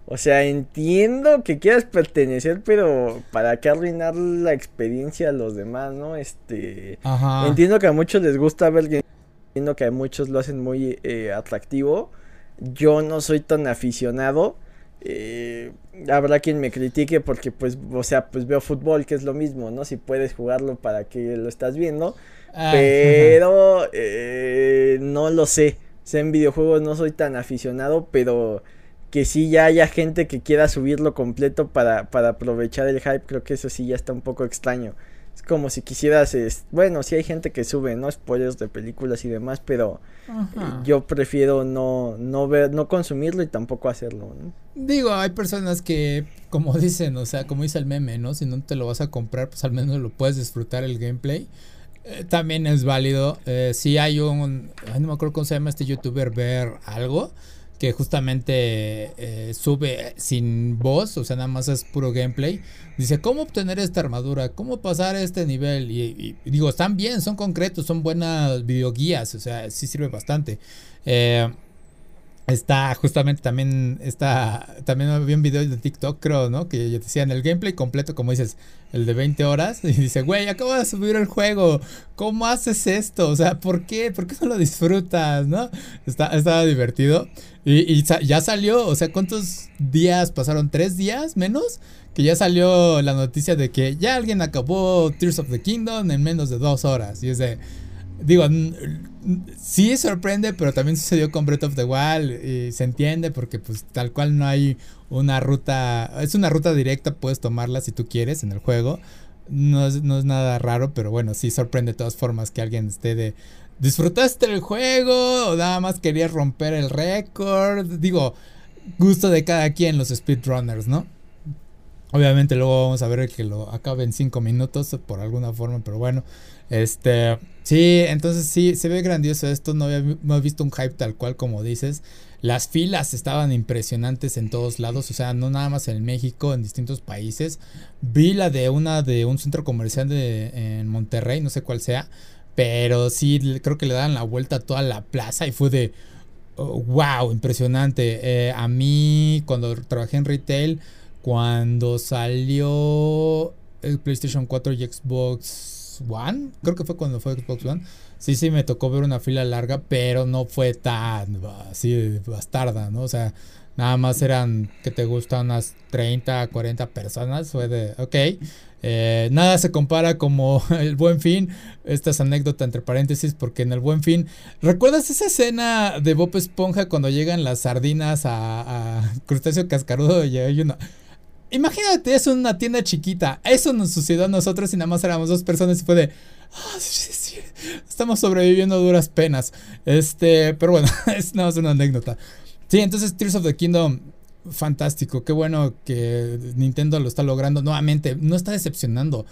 O sea, entiendo que quieras pertenecer, pero ¿para qué arruinar la experiencia a los demás, no? Este... Entiendo que a muchos les gusta ver gameplay, entiendo que a muchos lo hacen muy eh, atractivo. Yo no soy tan aficionado. Eh, habrá quien me critique porque pues, o sea, pues veo fútbol, que es lo mismo, ¿no? Si puedes jugarlo para que lo estás viendo. Ah, pero eh, no lo sé. O en videojuegos no soy tan aficionado, pero que sí ya haya gente que quiera subirlo completo para, para aprovechar el hype, creo que eso sí ya está un poco extraño. Es como si quisieras, bueno, sí hay gente que sube, ¿no? Spoilers de películas y demás, pero eh, yo prefiero no, no ver, no consumirlo y tampoco hacerlo,
Digo, hay personas que, como [LAUGHS] dicen, o sea, como dice el meme, ¿no? Si no te lo vas a comprar, pues al menos lo puedes disfrutar el gameplay. Eh, también es válido. Eh, si hay un. no me acuerdo cómo se llama este youtuber, ver algo. Que justamente eh, sube sin voz, o sea, nada más es puro gameplay. Dice, ¿cómo obtener esta armadura? ¿Cómo pasar este nivel? Y, digo, están bien, son concretos, son buenas videoguías, o sea, sí sirve bastante. Eh, Está justamente también, está, también había un video de TikTok, creo, ¿no? Que decían el gameplay completo, como dices, el de 20 horas. [LAUGHS] Y dice, güey, acabo de subir el juego. ¿Cómo haces esto? O sea, ¿por qué? ¿Por qué no lo disfrutas, no? Está, estaba divertido. Y, ya salió, o sea, ¿cuántos días pasaron? ¿Tres días menos? Que ya salió la noticia de que ya alguien acabó Tears of the Kingdom en menos de dos horas. Y es digo, sí sorprende, pero también sucedió con Breath of the Wild y se entiende porque pues tal cual no hay una ruta, es una ruta directa, puedes tomarla si tú quieres en el juego. No es, no es nada raro, pero bueno, sí sorprende de todas formas que alguien esté de... ¿Disfrutaste el juego? ¿O nada más querías romper el récord? Digo, gusto de cada quien los speedrunners, ¿no? Obviamente luego vamos a ver que lo acabe en 5 minutos por alguna forma, pero bueno. Este, sí, entonces sí, se ve grandioso esto. No había, visto un hype tal cual como dices. Las filas estaban impresionantes en todos lados, o sea, no nada más en México, en distintos países. Vi la de una de un centro comercial de, en Monterrey, no sé cuál sea, pero sí, creo que le dan la vuelta a toda la plaza y fue de, wow, oh, impresionante. Eh, a mí, cuando trabajé en retail, cuando salió el PlayStation 4 y Xbox One, creo que fue cuando fue Xbox One. Sí, sí, me tocó ver una fila larga, pero no fue tan así bastarda, ¿no? O sea, nada más eran, que te gustan, unas 30, 40 personas. Fue de, ok. Eh, nada se compara como [LAUGHS] el buen fin. Esta es anécdota entre paréntesis, porque en el buen fin, ¿recuerdas esa escena de Bob Esponja cuando llegan las sardinas a, a Cascarudo y hay una Imagínate en una tienda chiquita. Eso nos sucedió a nosotros y nada más éramos dos personas y fue de. Ah, estamos sobreviviendo a duras penas. Este, pero bueno, [LAUGHS] es nada más una anécdota. Sí, entonces Tears of the Kingdom fantástico. Qué bueno que Nintendo lo está logrando. Nuevamente, no está decepcionando.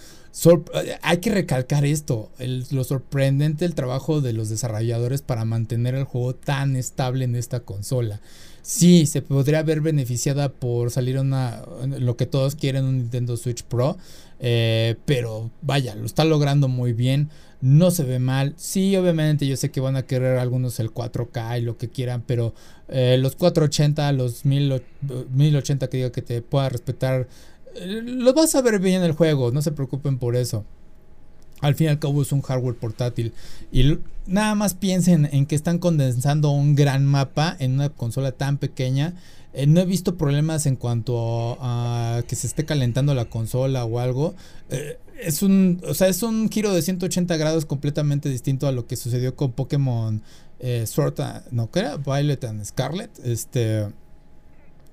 hay que recalcar esto: lo sorprendente el trabajo de los desarrolladores para mantener el juego tan estable en esta consola. Sí, se podría haber beneficiada por salir una. Lo que todos quieren, un Nintendo Switch Pro. Eh, pero vaya, lo está logrando muy bien no se ve mal. Sí, obviamente yo sé que van a querer algunos el 4K y lo que quieran, pero eh, los 480, los 1080 que diga que te pueda respetar, eh, los vas a ver bien en el juego, no se preocupen por eso. Al fin y al cabo es un hardware portátil. Y nada más piensen en que están condensando un gran mapa en una consola tan pequeña. Eh, no he visto problemas en cuanto a, que se esté calentando la consola o algo es un, o sea, es un giro de 180 grados completamente distinto a lo que sucedió con Pokémon eh, Sword, no, ¿qué era? Violet and Scarlet. Este,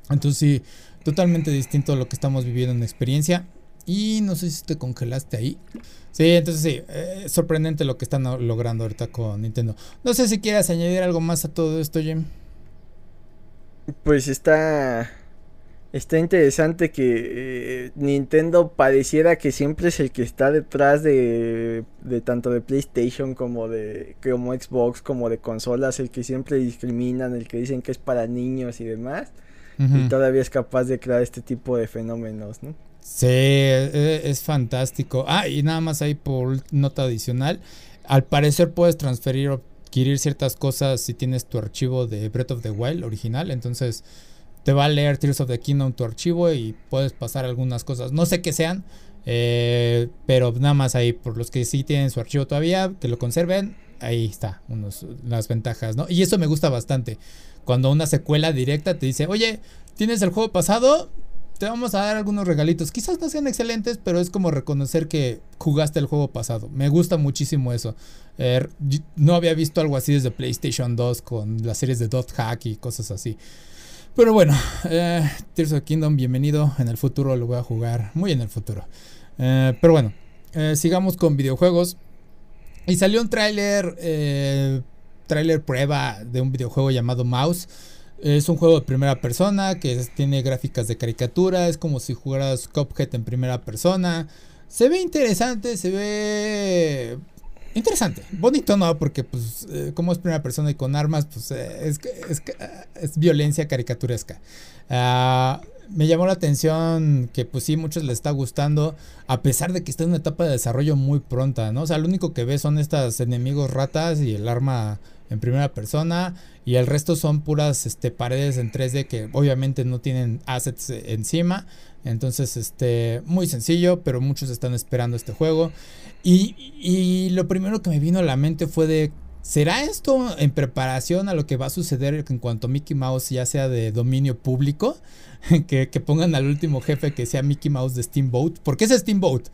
entonces sí, totalmente distinto a lo que estamos viviendo en experiencia. Y no sé si te congelaste ahí. Sí, entonces sí, eh, sorprendente lo que están logrando ahorita con Nintendo. No sé si quieras añadir algo más a todo esto, Jim.
Pues está Está interesante que eh, Nintendo pareciera que siempre es el que está detrás de, de tanto de PlayStation como de como Xbox como de consolas, el que siempre discriminan, el que dicen que es para niños y demás. Y todavía es capaz de crear este tipo de fenómenos, ¿no?
Sí, e, e, es, fantástico. Ah, y nada más ahí por nota adicional. Al parecer puedes transferir o adquirir ciertas cosas si tienes tu archivo de Breath of the Wild original. Entonces, te va a leer Tears of the Kingdom tu archivo y puedes pasar algunas cosas. No sé qué sean, eh, pero nada más ahí, por los que sí tienen su archivo todavía, que lo conserven, ahí está, unos, las ventajas, ¿no? Y eso me gusta bastante. Cuando una secuela directa te dice, oye, ¿tienes el juego pasado? Te vamos a dar algunos regalitos. Quizás no sean excelentes, pero es como reconocer que jugaste el juego pasado. Me gusta muchísimo eso. Eh, no había visto algo así desde PlayStation 2 con las series de Dot Hack y cosas así. Pero bueno, eh, Tears of Kingdom, bienvenido. En el futuro lo voy a jugar, muy en el futuro. Eh, pero bueno, sigamos con videojuegos. Y salió un tráiler, tráiler prueba de un videojuego llamado Mouse. Es un juego de primera persona que tiene gráficas de caricatura. Es como si jugaras Cuphead en primera persona. Se ve interesante, se ve interesante. Bonito no, porque pues eh, como es primera persona y con armas, pues eh, es, es, es, violencia caricaturesca. Ah, me llamó la atención que pues sí, muchos les está gustando, a pesar de que está en una etapa de desarrollo muy pronta, ¿no? O sea, lo único que ves son estas enemigos ratas y el arma en primera persona y el resto son puras este, paredes en 3D que obviamente no tienen assets encima. Entonces, este, muy sencillo, pero muchos están esperando este juego. Y, y, lo primero que me vino a la mente fue de, ¿será esto en preparación a lo que va a suceder en cuanto Mickey Mouse ya sea de dominio público? [LAUGHS] que, que pongan al último jefe que sea Mickey Mouse de Steamboat. Porque es Steamboat,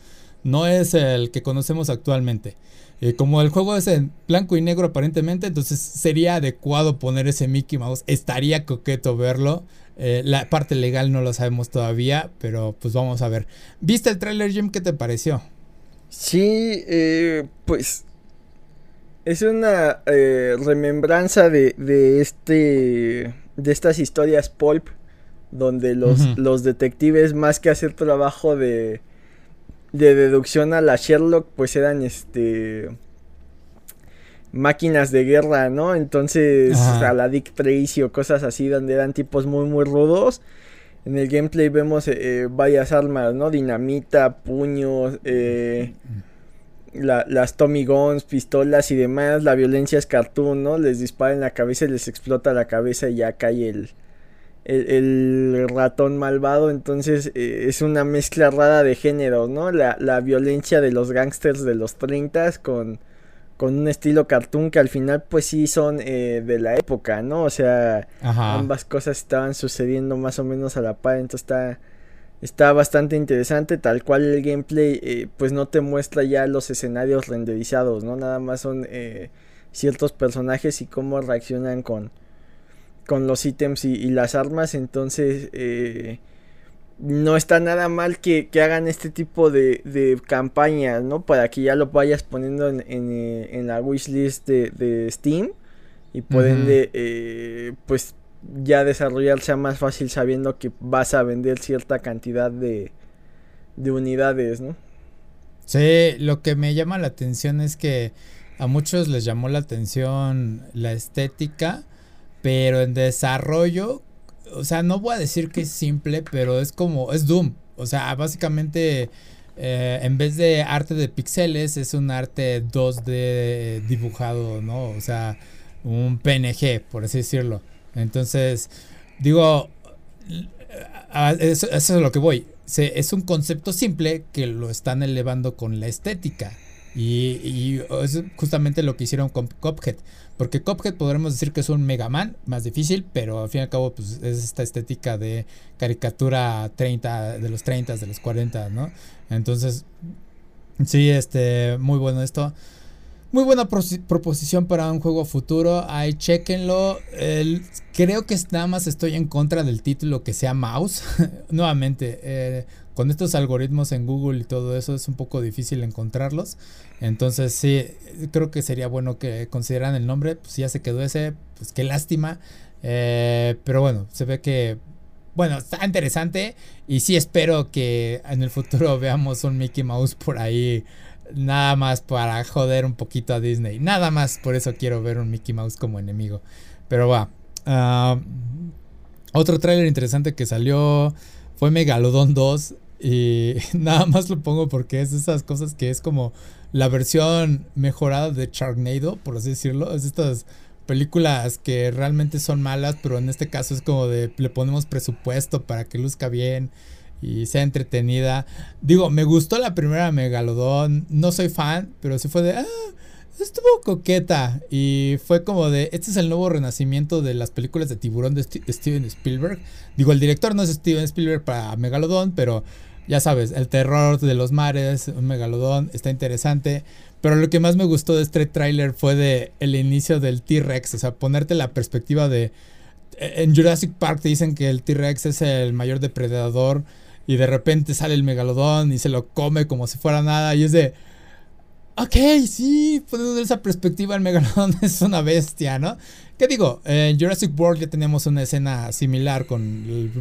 no es el que conocemos actualmente. Eh, como el juego es en blanco y negro aparentemente, entonces sería adecuado poner ese Mickey Mouse. Estaría coqueto verlo. Eh, la parte legal no lo sabemos todavía, pero pues vamos a ver. ¿Viste el trailer, Jim? ¿Qué te pareció?
Sí, eh, pues es una eh, remembranza de, de, este de estas historias pulp donde los, los detectives más que hacer trabajo de de deducción a la Sherlock pues eran este máquinas de guerra, ¿no? Entonces, a la Dick Tracy o cosas así, donde eran tipos muy, muy rudos. En el gameplay vemos eh, eh, varias armas, ¿no? Dinamita, puños, eh, las Tommy Guns, pistolas y demás. La violencia es cartoon, ¿no? Les dispara en la cabeza y les explota la cabeza y ya cae el, el, ratón malvado. Entonces es una mezcla rara de género, ¿no? La, la violencia de los gangsters de los 30 con con un estilo cartoon que al final pues sí son eh, de la época, ¿no? O sea, ambas cosas estaban sucediendo más o menos a la par, entonces está, está bastante interesante, tal cual el gameplay eh, pues no te muestra ya los escenarios renderizados, ¿no? Nada más son eh, ciertos personajes y cómo reaccionan con, con los ítems y, y las armas, entonces no está nada mal que, hagan este tipo de, de, campañas, ¿no? Para que ya lo vayas poniendo en, en, la wishlist de, de Steam y pueden de, eh, pues ya desarrollar sea más fácil sabiendo que vas a vender cierta cantidad de, de unidades, ¿no?
Sí, lo que me llama la atención es que a muchos les llamó la atención la estética, pero en desarrollo, o sea, no voy a decir que es simple, pero es como, es Doom. O sea, básicamente, eh, en vez de arte de píxeles, es un arte 2D dibujado, ¿no? O sea, un PNG, por así decirlo. Entonces, digo, eso, es lo que voy. es un concepto simple que lo están elevando con la estética. Y, es justamente lo que hicieron con Cuphead. Porque Cuphead podremos decir que es un Mega Man más difícil, pero al fin y al cabo pues, es esta estética de caricatura 30, de los 30, de los 40, ¿no? Entonces, sí, este, muy bueno esto. Muy buena proposición para un juego futuro. Ahí chequenlo. creo que nada más estoy en contra del título que sea Mouse. [LAUGHS] Nuevamente, eh, con estos algoritmos en Google y todo eso es un poco difícil encontrarlos. Entonces sí, creo que sería bueno que consideran el nombre. Pues ya se quedó ese, pues qué lástima. Eh, pero bueno, se ve que bueno, está interesante y sí espero que en el futuro [LAUGHS] veamos un Mickey Mouse por ahí Nada más para joder un poquito a Disney. Nada más por eso quiero ver un Mickey Mouse como enemigo. Pero va. Ah, otro tráiler interesante que salió fue Megalodon 2. Y [LAUGHS] nada más lo pongo porque es de esas cosas que es como la versión mejorada de Sharknado, por así decirlo. Es estas películas que realmente son malas, pero en este caso es como de le ponemos presupuesto para que luzca bien y sea entretenida. Digo, me gustó la primera Megalodón, no soy fan, pero sí fue de, ah, estuvo coqueta y fue como de, este es el nuevo renacimiento de las películas de tiburón de, Steven Spielberg. Digo, el director no es Steven Spielberg para Megalodón, pero ya sabes, el terror de los mares, un Megalodón, está interesante. Pero lo que más me gustó de este tráiler fue de el inicio del T-Rex, o sea, ponerte la perspectiva de en Jurassic Park te dicen que el T-Rex es el mayor depredador y de repente sale el megalodón y se lo come como si fuera nada y es de... Ok, sí, poniendo esa perspectiva el megalodón [LAUGHS] es una bestia, ¿no? ¿Qué digo? En Jurassic World ya teníamos una escena similar con el,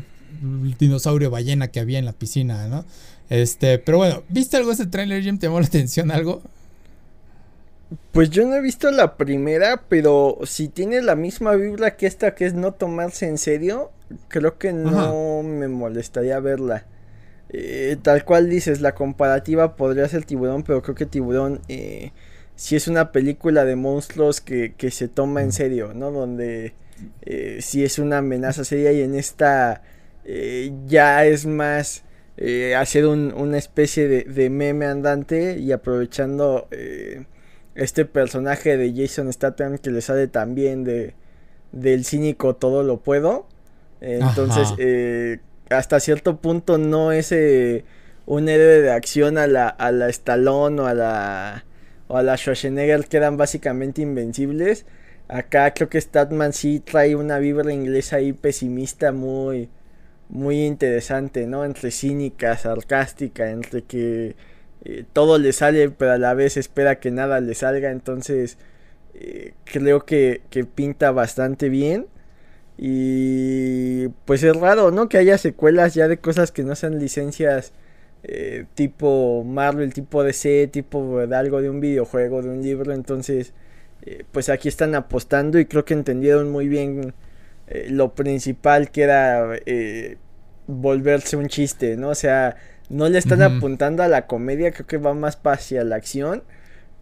dinosaurio ballena que había en la piscina, ¿no? Este, pero bueno, ¿viste algo de ese trailer, Jim? ¿Te llamó la atención algo?
Pues yo no he visto la primera, pero si tiene la misma vibra que esta, que es no tomarse en serio, creo que no me molestaría verla. Eh, tal cual dices, la comparativa podría ser Tiburón, pero creo que Tiburón eh, sí es una película de monstruos que, se toma en serio, ¿no? Donde eh, sí es una amenaza seria y en esta eh, ya es más hacer una especie de, de, meme andante y aprovechando este personaje de Jason Statham que le sale también de del cínico todo lo puedo. Entonces, eh, hasta cierto punto no es eh, un héroe de acción a la, a la Stallone o a la, o a la Schwarzenegger que eran básicamente invencibles. Acá creo que Statman sí trae una vibra inglesa ahí pesimista muy, muy interesante, ¿no? Entre cínica, sarcástica, entre que eh, todo le sale, pero a la vez espera que nada le salga. Entonces, eh, creo que, que, pinta bastante bien. Y pues es raro, ¿no? Que haya secuelas ya de cosas que no sean licencias eh, tipo Marvel, tipo DC, tipo de algo de un videojuego, de un libro. Entonces, pues aquí están apostando y creo que entendieron muy bien lo principal que era volverse un chiste, ¿no? O sea, no le están apuntando a la comedia, creo que va más hacia la acción.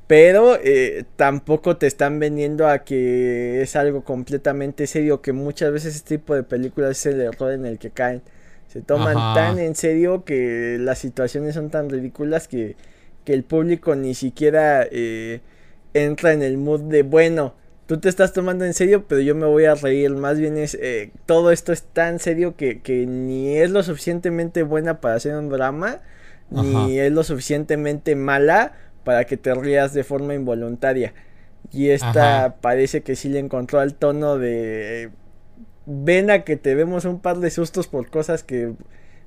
Pero eh, tampoco te están vendiendo a que es algo completamente serio, que muchas veces este tipo de películas es el error en el que caen. Se toman tan en serio que las situaciones son tan ridículas que, que el público ni siquiera eh, entra en el mood de, bueno, tú te estás tomando en serio, pero yo me voy a reír. Más bien es, eh, todo esto es tan serio que, ni es lo suficientemente buena para hacer un drama, ni es lo suficientemente mala para que te rías de forma involuntaria. Y esta parece que sí le encontró al tono de... Ven a que te vemos un par de sustos por cosas que...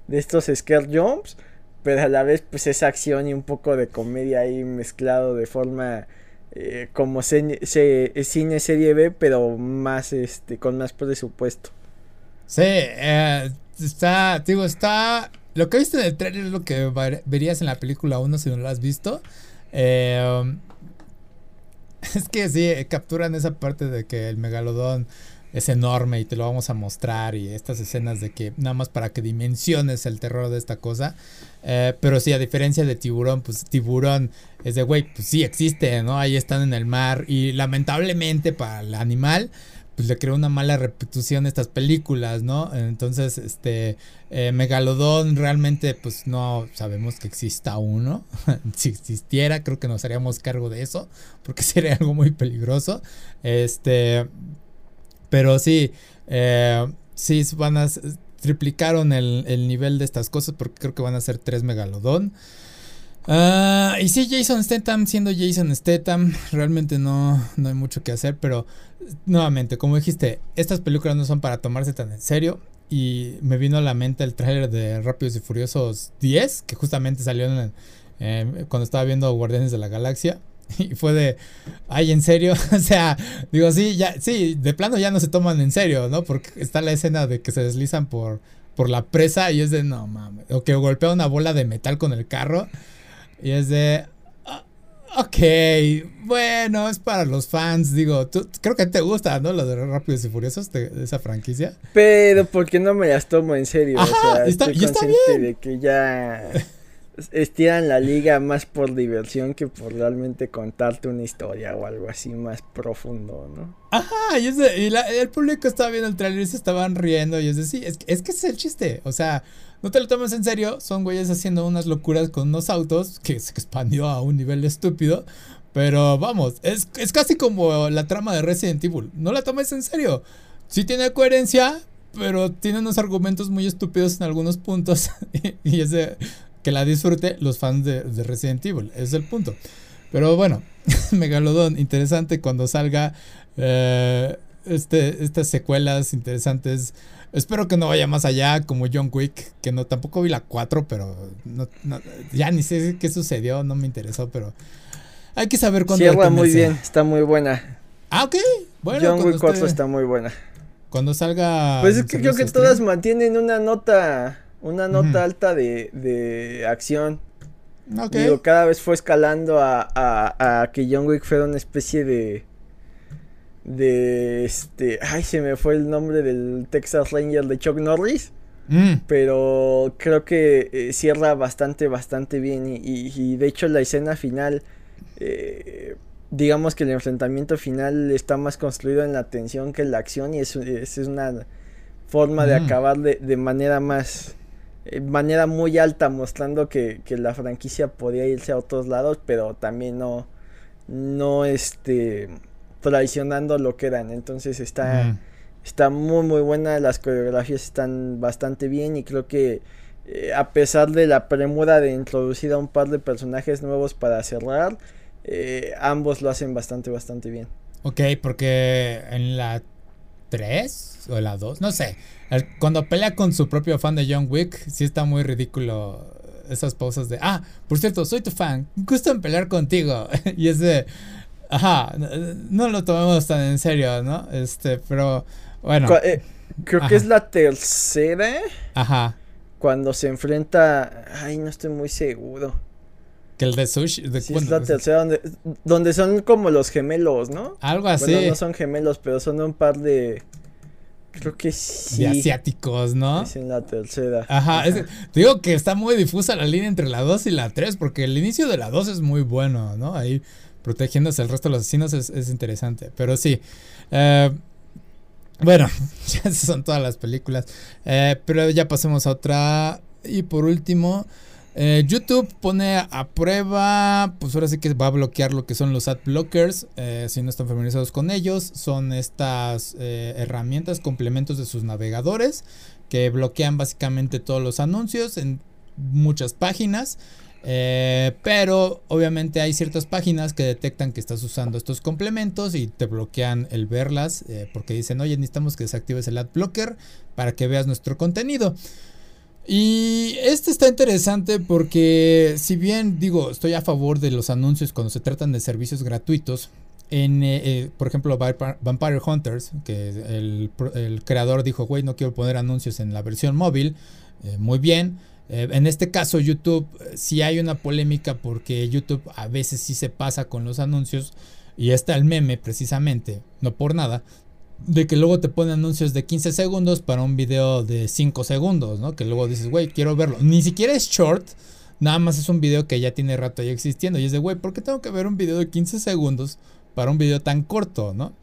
De estos scare jumps. Pero a la vez pues esa acción y un poco de comedia ahí mezclado de forma eh, como se, cine serie B, pero más este con más presupuesto.
Sí, eh, está, digo, está... Lo que viste en el trailer es lo que verías en la película 1 si no lo has visto. Eh, [LAUGHS] es que sí, capturan esa parte de que el megalodón es enorme y te lo vamos a mostrar y estas escenas de que nada más para que dimensiones el terror de esta cosa. Eh, pero sí, a diferencia de tiburón, pues tiburón es de, güey, pues sí existe, ¿no? Ahí están en el mar y lamentablemente para el animal, pues le creó una mala reputación estas películas, ¿no? Entonces, este, eh, Megalodón realmente, pues no sabemos que exista uno. [LAUGHS] si existiera, creo que nos haríamos cargo de eso, porque [LAUGHS] sería algo muy peligroso. Este, pero sí, eh, sí van a triplicaron el, el, nivel de estas cosas porque creo que van a ser tres megalodón. Uh, y sí, Jason Statham, siendo Jason Statham, realmente no, no hay mucho que hacer, pero nuevamente, como dijiste, estas películas no son para tomarse tan en serio. Y me vino a la mente el tráiler de Rápidos y Furiosos 10, que justamente salió cuando estaba viendo Guardianes de la Galaxia. [LAUGHS] Y fue de, ay, ¿en serio? [LAUGHS] o sea, digo, sí, ya, sí, de plano ya no se toman en serio, ¿no? Porque está la escena de que se deslizan por, por la presa y es de, no mames, o que golpea una bola de metal con el carro y es de, ah, ok, bueno, es para los fans, digo, tú, creo que te gusta, ¿no? Lo de Rápidos y Furiosos, de, esa franquicia.
Pero porque no me las tomo en serio, o sea, estoy consciente de que ya [LAUGHS] estiran la liga más por diversión que por realmente contarte una historia o algo así más profundo, ¿no?
Ajá, y, el público estaba viendo el trailer y se estaban riendo y es decir, es, es que es el chiste, o sea, no te lo tomes en serio, son güeyes haciendo unas locuras con unos autos que se expandió a un nivel estúpido, pero vamos, es, es casi como la trama de Resident Evil, no la tomes en serio, sí tiene coherencia, pero tiene unos argumentos muy estúpidos en algunos puntos [LAUGHS] y es de que la disfrute los fans de, Resident Evil. es el punto. Pero bueno, [LAUGHS] Megalodon, interesante cuando salga eh, este, estas secuelas interesantes. Espero que no vaya más allá como John Wick, que no tampoco vi la 4, pero no, ya ni sé qué sucedió, no me interesó, pero hay que saber
cuándo. Cierra muy bien, está muy buena.
Ah, ok.
Bueno, John Wick 4 está muy buena.
Cuando salga.
Pues es que creo que todas mantienen una nota una nota alta de, de acción. Digo, cada vez fue escalando a, a, a, que John Wick fuera una especie de. De este. Ay, se me fue el nombre del Texas Ranger de Chuck Norris. Mm. Pero creo que eh, cierra bastante, bastante bien. Y, y, de hecho, la escena final. Eh, digamos que el enfrentamiento final está más construido en la tensión que en la acción. Y es, es una forma de mm. acabar de, de manera más manera muy alta mostrando que, la franquicia podía irse a otros lados, pero también no, no este, traicionando lo que eran. Entonces está, está muy muy buena, las coreografías están bastante bien y creo que eh, a pesar de la premura de introducir a un par de personajes nuevos para cerrar, eh, ambos lo hacen bastante bastante bien.
Ok, porque en la 3 o la 2, no sé. Cuando pelea con su propio fan de John Wick, sí está muy ridículo esas pausas de, ah, por cierto, soy tu fan, gusto en pelear contigo. [LAUGHS] y es de, ajá, no lo tomamos tan en serio, ¿no? Este, pero bueno.
Eh, creo que es la tercera.
Ajá.
Cuando se enfrenta, ay, no estoy muy seguro.
Que el de Sushi. De,
sí, es la tercera donde, donde son como los gemelos, ¿no?
Algo así.
no son gemelos, pero son un par de. Creo que sí.
De asiáticos, ¿no?
Es en la tercera.
Ajá. digo que está muy difusa la línea entre la 2 y la 3, porque el inicio de la 2 es muy bueno, ¿no? Ahí protegiéndose el resto de los asesinos es, interesante. Pero sí. Eh, bueno, [LAUGHS] esas son todas las películas. Eh, pero ya pasemos a otra. Y por último. Eh, YouTube pone a prueba, pues ahora sí que va a bloquear lo que son los ad blockers, eh, si no están familiarizados con ellos, son estas eh, herramientas, complementos de sus navegadores que bloquean básicamente todos los anuncios en muchas páginas. pero obviamente hay ciertas páginas que detectan que estás usando estos complementos y te bloquean el verlas porque dicen, oye, necesitamos que desactives el ad blocker para que veas nuestro contenido. Y este está interesante porque si bien digo, estoy a favor de los anuncios cuando se tratan de servicios gratuitos, en, eh, eh, por ejemplo, Vampire Hunters, que el, creador dijo, güey, no quiero poner anuncios en la versión móvil, eh, muy bien. en este caso, YouTube, sí hay una polémica porque YouTube a veces sí se pasa con los anuncios. Y está el meme, precisamente, no por nada, de que luego te pone anuncios de 15 segundos para un video de 5 segundos, ¿no? Que luego dices, güey, quiero verlo. Ni siquiera es short, nada más es un video que ya tiene rato ahí existiendo. Y es de, güey, ¿por qué tengo que ver un video de 15 segundos para un video tan corto, ¿no?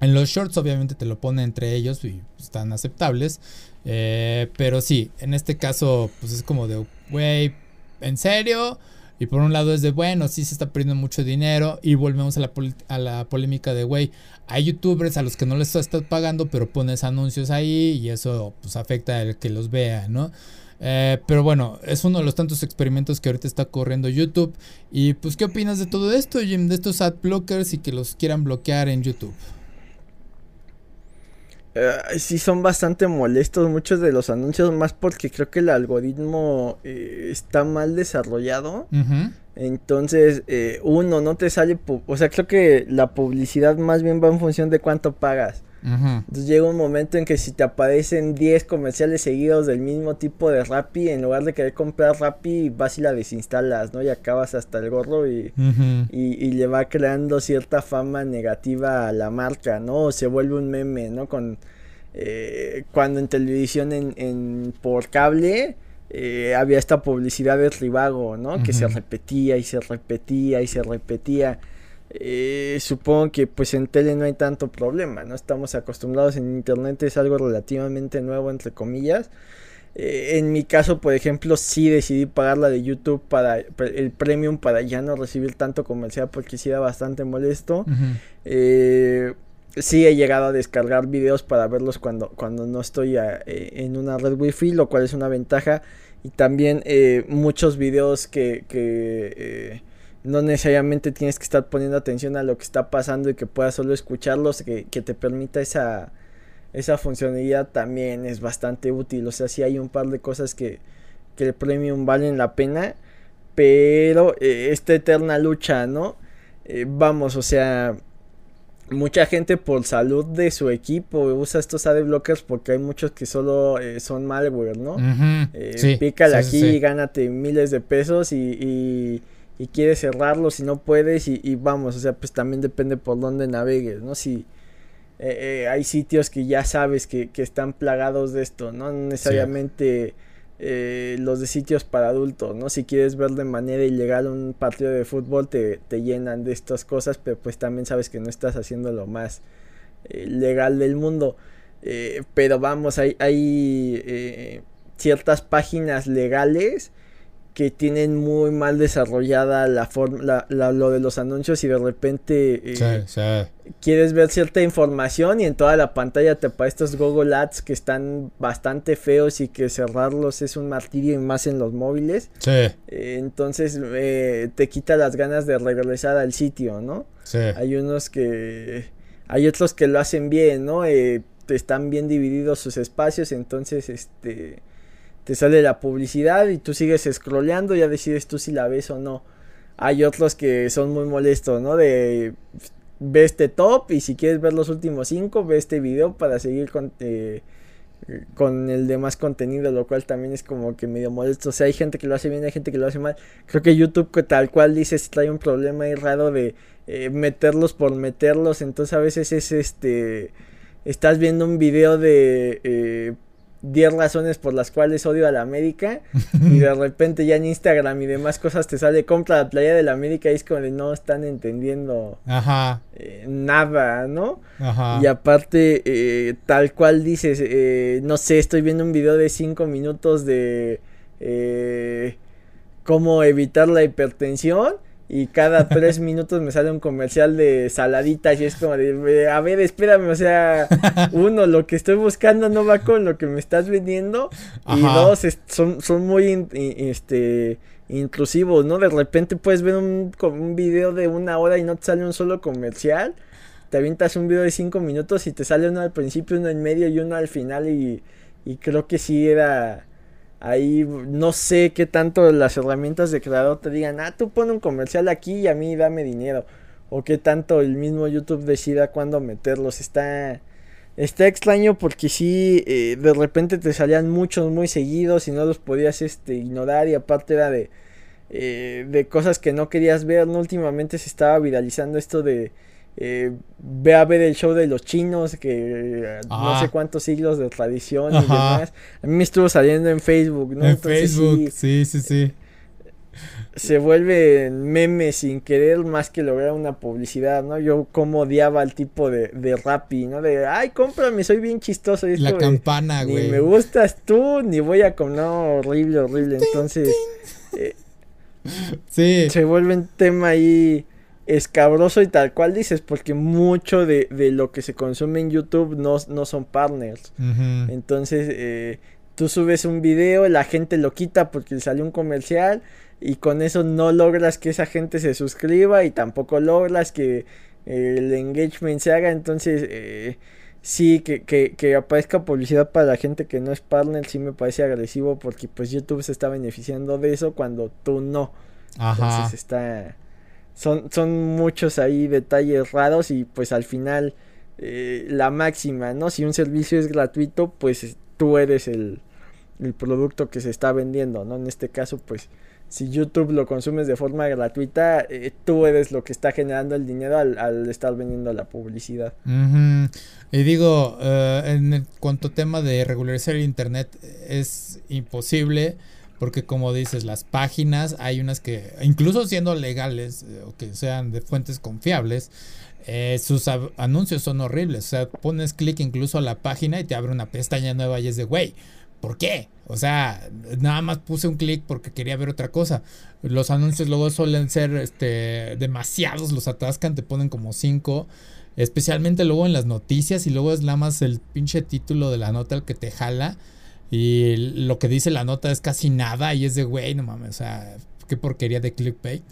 En los shorts obviamente te lo pone entre ellos y están aceptables. Eh, pero sí, en este caso pues es como de, güey, ¿en serio? Y por un lado es de, bueno, sí se está perdiendo mucho dinero. Y volvemos a la, a la polémica de, güey, hay youtubers a los que no les estás pagando, pero pones anuncios ahí y eso pues afecta al que los vea, ¿no? Eh, pero bueno, es uno de los tantos experimentos que ahorita está corriendo YouTube. Y pues, ¿qué opinas de todo esto, Jim? De estos ad blockers y que los quieran bloquear en YouTube.
Uh, sí son bastante molestos muchos de los anuncios, más porque creo que el algoritmo eh, está mal desarrollado. Entonces, eh, uno, no te sale, o sea, creo que la publicidad más bien va en función de cuánto pagas. Entonces llega un momento en que si te aparecen 10 comerciales seguidos del mismo tipo de Rappi, en lugar de querer comprar Rappi, vas y la desinstalas, ¿no? Y acabas hasta el gorro y, y, le va creando cierta fama negativa a la marca, ¿no? O se vuelve un meme, ¿no? Con, eh, cuando en televisión en, en por cable eh, había esta publicidad de Tribago, ¿no? Que se repetía y se repetía y se repetía. Eh, supongo que pues en tele no hay tanto problema, ¿no? Estamos acostumbrados en internet, es algo relativamente nuevo, entre comillas. Eh, en mi caso, por ejemplo, sí decidí pagar la de YouTube para el premium para ya no recibir tanto comercial porque sí era bastante molesto. sí he llegado a descargar videos para verlos cuando, cuando no estoy en una red wifi, lo cual es una ventaja y también eh, muchos videos que, que eh, no necesariamente tienes que estar poniendo atención a lo que está pasando y que puedas solo escucharlos, que, que te permita esa, esa funcionalidad también es bastante útil. O sea, sí hay un par de cosas que, que el premium valen la pena, pero eh, esta eterna lucha, ¿no? vamos, o sea, mucha gente por salud de su equipo usa estos ad blockers porque hay muchos que solo eh, son malware, ¿no? Eh, pícale aquí, gánate miles de pesos y, y, quieres cerrarlos y no puedes y, vamos, o sea, pues también depende por dónde navegues, ¿no? Si eh, hay sitios que ya sabes que, que, están plagados de esto, no necesariamente eh, los de sitios para adultos, ¿no? Si quieres ver de manera ilegal un partido de fútbol, te, llenan de estas cosas, pero pues también sabes que no estás haciendo lo más eh, legal del mundo. Eh, pero vamos, hay, hay ciertas páginas legales que tienen muy mal desarrollada la forma, lo de los anuncios y de repente eh, quieres ver cierta información y en toda la pantalla te aparecen estos Google Ads que están bastante feos y que cerrarlos es un martirio y más en los móviles. Eh, entonces eh, te quita las ganas de regresar al sitio, ¿no? Hay unos que... Hay otros que lo hacen bien, ¿no? están bien divididos sus espacios, entonces este te sale la publicidad y tú sigues scrolleando, ya decides tú si la ves o no. Hay otros que son muy molestos, ¿no? De ve este top y si quieres ver los últimos cinco, ve este video para seguir con, eh, con el demás contenido, lo cual también es como que medio molesto. O sea, hay gente que lo hace bien, hay gente que lo hace mal. Creo que YouTube, tal cual dices, trae un problema ahí raro de eh, meterlos por meterlos. Entonces a veces es este. Estás viendo un video de. Eh, 10 razones por las cuales odio a la América [LAUGHS] y de repente ya en Instagram y demás cosas te sale compra la playa de la América y es como de no están entendiendo eh, nada, ¿no? Y aparte, eh, tal cual dices, eh, no sé, estoy viendo un video de 5 minutos de cómo evitar la hipertensión y cada [LAUGHS] tres minutos me sale un comercial de saladitas y es como de, a ver, espérame, o sea, [LAUGHS] uno, lo que estoy buscando no va con lo que me estás vendiendo y dos, son, son muy, este, intrusivos, ¿no? De repente puedes ver un, un video de una hora y no te sale un solo comercial, te avientas un video de cinco minutos y te sale uno al principio, uno en medio y uno al final y, y creo que sí era Ahí no sé qué tanto las herramientas de creador te digan, ah, tú pon un comercial aquí y a mí dame dinero. o qué tanto el mismo YouTube decida cuándo meterlos. Está, está extraño porque sí, eh, de repente te salían muchos muy seguidos y no los podías este, ignorar y aparte era de, eh, de cosas que no querías ver. Últimamente se estaba viralizando esto de... Eh, ve a ver el show de los chinos, que no sé cuántos siglos de tradición y demás. A mí me estuvo saliendo en Facebook, ¿no?
En Facebook, sí, sí, sí
se vuelve meme sin querer más que lograr una publicidad, ¿no? Yo como odiaba al tipo de, de Rappi, ¿no? De, ay, cómprame, soy bien chistoso.
la campana, güey.
Ni me gustas tú, ni voy a comer, no, horrible, horrible. Entonces, eh,
sí.
Se vuelve un tema ahí escabroso y tal cual dices, porque mucho de, de lo que se consume en YouTube no, no son partners. Entonces, eh, tú subes un video, la gente lo quita porque salió un comercial y con eso no logras que esa gente se suscriba y tampoco logras que eh, el engagement se haga. Entonces, eh, sí, que, que, que, aparezca publicidad para la gente que no es partner, sí me parece agresivo porque pues YouTube se está beneficiando de eso cuando tú no. Ajá. Entonces está... Son, son muchos ahí detalles raros y pues al final eh, la máxima, ¿no? Si un servicio es gratuito, pues tú eres el, el producto que se está vendiendo, ¿no? En este caso, pues si YouTube lo consumes de forma gratuita, eh, tú eres lo que está generando el dinero al, estar vendiendo la publicidad.
Y digo, eh, en cuanto a tema de regularizar el Internet, es imposible. Porque como dices, las páginas, hay unas que, incluso siendo legales, eh, o que sean de fuentes confiables, sus anuncios son horribles. O sea, pones clic incluso a la página y te abre una pestaña nueva y es de, güey, ¿Por qué? O sea, nada más puse un clic porque quería ver otra cosa. Los anuncios luego suelen ser este, demasiados, los atascan, te ponen como cinco. Especialmente luego en las noticias y luego es nada más el pinche título de la nota el que te jala. Y lo que dice la nota es casi nada y es de, güey, no mames, o sea, qué porquería de clickbait.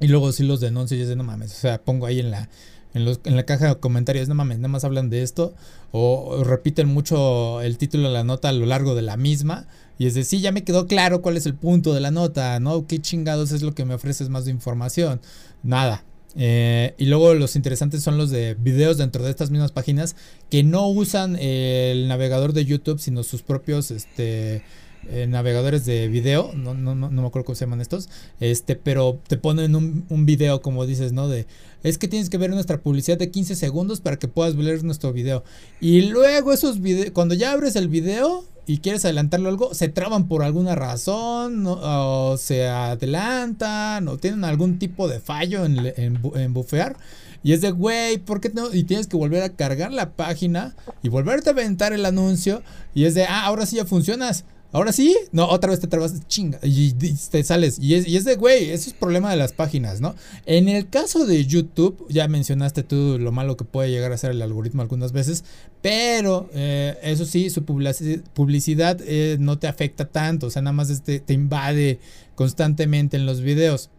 Y luego sí los denuncios y es de, no mames, o sea, pongo ahí en la, en, la caja de comentarios, no mames, nada más hablan de esto, o, repiten mucho el título de la nota a lo largo de la misma, y es decir, ya me quedó claro cuál es el punto de la nota, ¿no? ¿Qué chingados es lo que me ofreces más de información? Nada. Eh, y luego los interesantes son los de videos dentro de estas mismas páginas que no usan el navegador de YouTube, sino sus propios, este eh, navegadores de video, no, no, no, me acuerdo cómo se llaman estos, este, pero te ponen un, un, video como dices, ¿no? De, es que tienes que ver nuestra publicidad de 15 segundos para que puedas ver nuestro video. Y luego esos videos, cuando ya abres el video y quieres adelantarlo algo, se traban por alguna razón, o se adelantan, o tienen algún tipo de fallo en, en, en bufear. Y es de, güey, ¿por qué no? Y tienes que volver a cargar la página y volverte a aventar el anuncio. Y es de, ah, ahora sí ya funcionas. Ahora sí, no, otra vez te trabas, chinga, y, te sales. Y es, de, güey, eso es problema de las páginas, ¿no? En el caso de YouTube, ya mencionaste tú lo malo que puede llegar a ser el algoritmo algunas veces, pero eh, eso sí, su publicidad eh, no te afecta tanto, o sea, nada más este, te invade constantemente en los videos.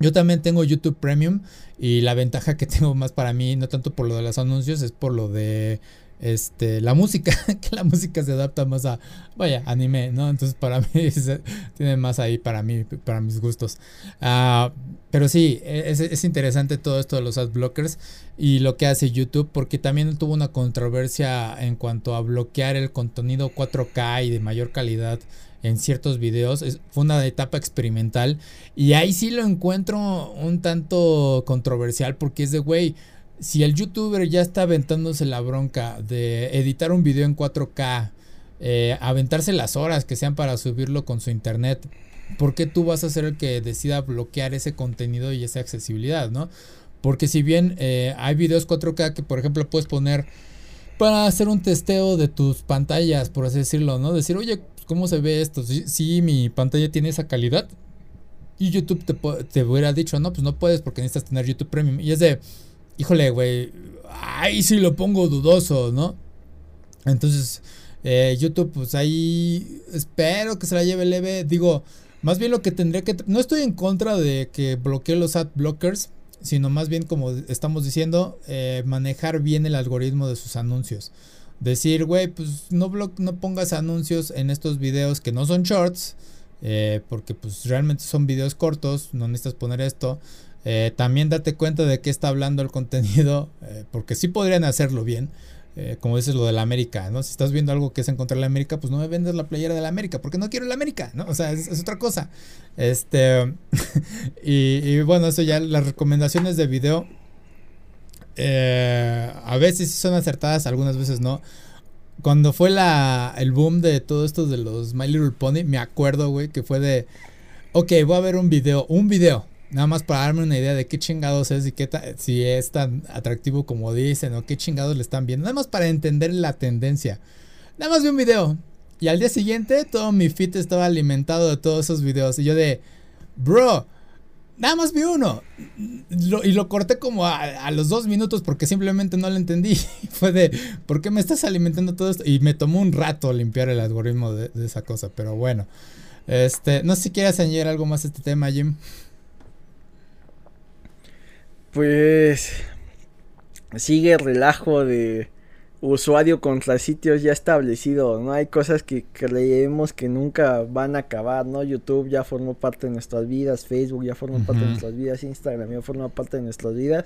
Yo también tengo YouTube Premium y la ventaja que tengo más para mí, no tanto por lo de los anuncios, es por lo de este, la música, [LAUGHS] que la música se adapta más a, vaya, anime, ¿no? Entonces para [LAUGHS] mí tiene más ahí para mí, para mis gustos. Uh, pero sí, es, es, interesante todo esto de los ad blockers y lo que hace YouTube, porque también tuvo una controversia en cuanto a bloquear el contenido 4K y de mayor calidad en ciertos videos. Es, fue una etapa experimental y ahí sí lo encuentro un tanto controversial porque es de, güey, si el youtuber ya está aventándose la bronca de editar un video en 4K, eh, aventarse las horas que sean para subirlo con su internet, ¿por qué tú vas a ser el que decida bloquear ese contenido y esa accesibilidad, no? Porque si bien eh, hay videos 4K que, por ejemplo, puedes poner para hacer un testeo de tus pantallas, por así decirlo, ¿no? Decir, oye, ¿cómo se ve esto? Si, mi pantalla tiene esa calidad. Y YouTube te, te hubiera dicho, no, pues no puedes porque necesitas tener YouTube Premium. Y es de, híjole, güey, ahí sí lo pongo dudoso, ¿no? Entonces, eh, YouTube, pues ahí espero que se la lleve leve. Digo, más bien lo que tendría que... No estoy en contra de que bloquee los ad blockers, sino más bien como estamos diciendo, eh, manejar bien el algoritmo de sus anuncios. Decir, güey, pues no, pongas anuncios en estos videos que no son shorts, eh, porque pues realmente son videos cortos, no necesitas poner esto. Eh, también date cuenta de qué está hablando el contenido, eh, porque sí podrían hacerlo bien. Eh, como dices lo de la América, ¿no? Si estás viendo algo que es en contra la América, pues no me vendes la playera de la América, porque no quiero la América, ¿no? O sea, es, otra cosa. Este, [LAUGHS] y, bueno, eso ya, las recomendaciones de video, a veces son acertadas, algunas veces no. Cuando fue la, el boom de todo esto de los My Little Pony, me acuerdo, güey, que fue de, ok, voy a ver un video, un video, Nada más para darme una idea de qué chingados es y qué si es tan atractivo como dicen o qué chingados le están viendo. Nada más para entender la tendencia. Nada más vi un video. Y al día siguiente todo mi feed estaba alimentado de todos esos videos. Y yo de, bro, nada más vi uno. y lo corté como a, los dos minutos porque simplemente no lo entendí. [LAUGHS] Fue de, ¿por qué me estás alimentando todo esto? Y me tomó un rato limpiar el algoritmo de, de esa cosa. Pero bueno, este, no sé si quieres añadir algo más a este tema, Jim.
Pues sigue el relajo de usuario contra sitios ya establecido, ¿no? Hay cosas que creemos que nunca van a acabar, ¿no? YouTube ya formó parte de nuestras vidas, Facebook ya formó parte de nuestras vidas, Instagram ya formó parte de nuestras vidas.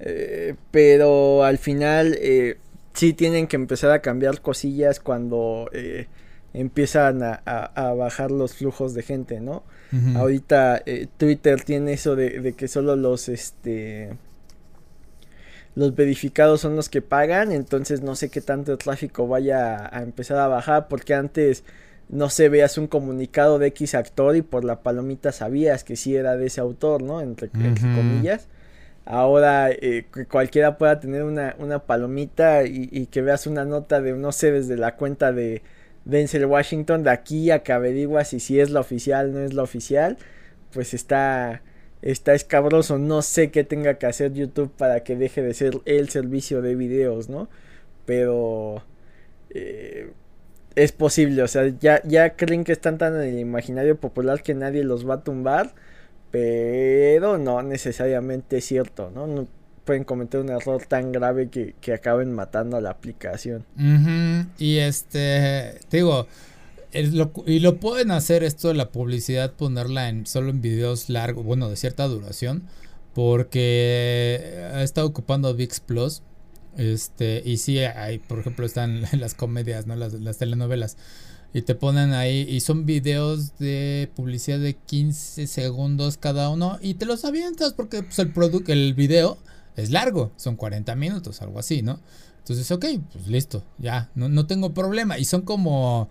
Eh, pero al final eh, sí tienen que empezar a cambiar cosillas cuando eh, empiezan a, bajar los flujos de gente, ¿no? Ahorita eh, Twitter tiene eso de, que solo los, este, los verificados son los que pagan, entonces no sé qué tanto tráfico vaya a, empezar a bajar, porque antes, no sé, veas un comunicado de X actor y por la palomita sabías que sí era de ese autor, ¿no? Entre, comillas. Ahora eh, que cualquiera pueda tener una, una palomita y, y que veas una nota de, no sé, desde la cuenta de Denzel Washington de aquí a que averiguas si, es la oficial no es la oficial, pues está, está escabroso. No sé qué tenga que hacer YouTube para que deje de ser el servicio de videos, ¿no? Pero eh, es posible, o sea, ya, ya creen que están tan en el imaginario popular que nadie los va a tumbar, pero no necesariamente es cierto, no pueden cometer un error tan grave que, que acaben matando a la aplicación.
Y este, te digo, y lo pueden hacer esto de la publicidad, ponerla en solo en videos largos, bueno, de cierta duración, porque ha estado ocupando VIX Plus. Este, y sí, hay, por ejemplo, están [LAUGHS] las comedias, ¿no? Las, las telenovelas. Y te ponen ahí, y son videos de publicidad de 15 segundos cada uno. Y te los avientas porque pues, el, el video es largo, son 40 minutos, algo así, ¿no? Entonces, ok, pues listo, ya, no, no tengo problema. Y son como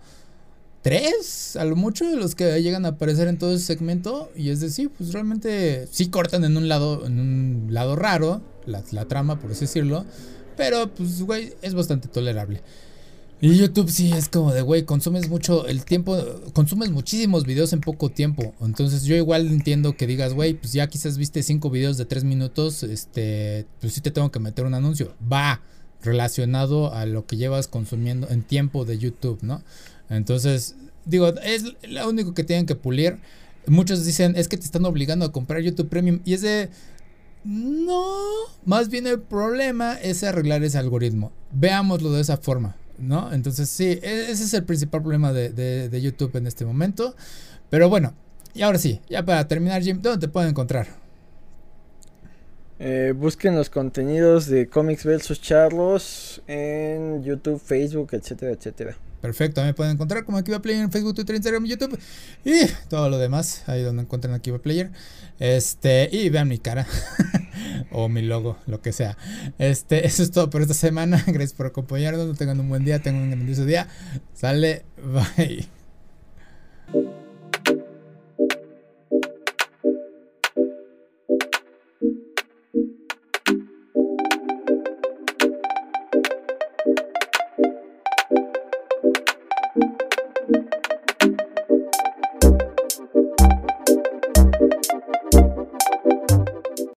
tres, a lo mucho, de los que llegan a aparecer en todo ese segmento. Y es decir, pues realmente sí cortan en un lado, en un lado raro, la, la trama, por así decirlo. Pero, pues, güey, es bastante tolerable. Y YouTube sí es como de, güey, consumes mucho el tiempo, consumes muchísimos videos en poco tiempo. Entonces yo igual entiendo que digas, güey, pues ya quizás viste cinco videos de tres minutos, este, pues sí te tengo que meter un anuncio. Va relacionado a lo que llevas consumiendo en tiempo de YouTube, ¿no? Entonces, digo, es lo único que tienen que pulir. Muchos dicen, es que te están obligando a comprar YouTube Premium. Y es de... No, más bien el problema es arreglar ese algoritmo. Veámoslo de esa forma. ¿No? Entonces sí, e-, ese es el principal problema de, YouTube en este momento. Pero bueno, y ahora sí, ya para terminar, Jim, ¿dónde te pueden encontrar?
Eh, busquen los contenidos de Comics versus Charlos en YouTube, Facebook, etcétera, etcétera.
Perfecto, me pueden encontrar como Akiva Player en Facebook, Twitter, Instagram, YouTube y todo lo demás, ahí donde encuentran Akiva Player. Este, y vean mi cara [LAUGHS] o mi logo, lo que sea. Este, eso es todo por esta semana. [LAUGHS] Gracias por acompañarnos. Tengan un buen día, tengan un grandioso día. Sale, [LAUGHS] bye.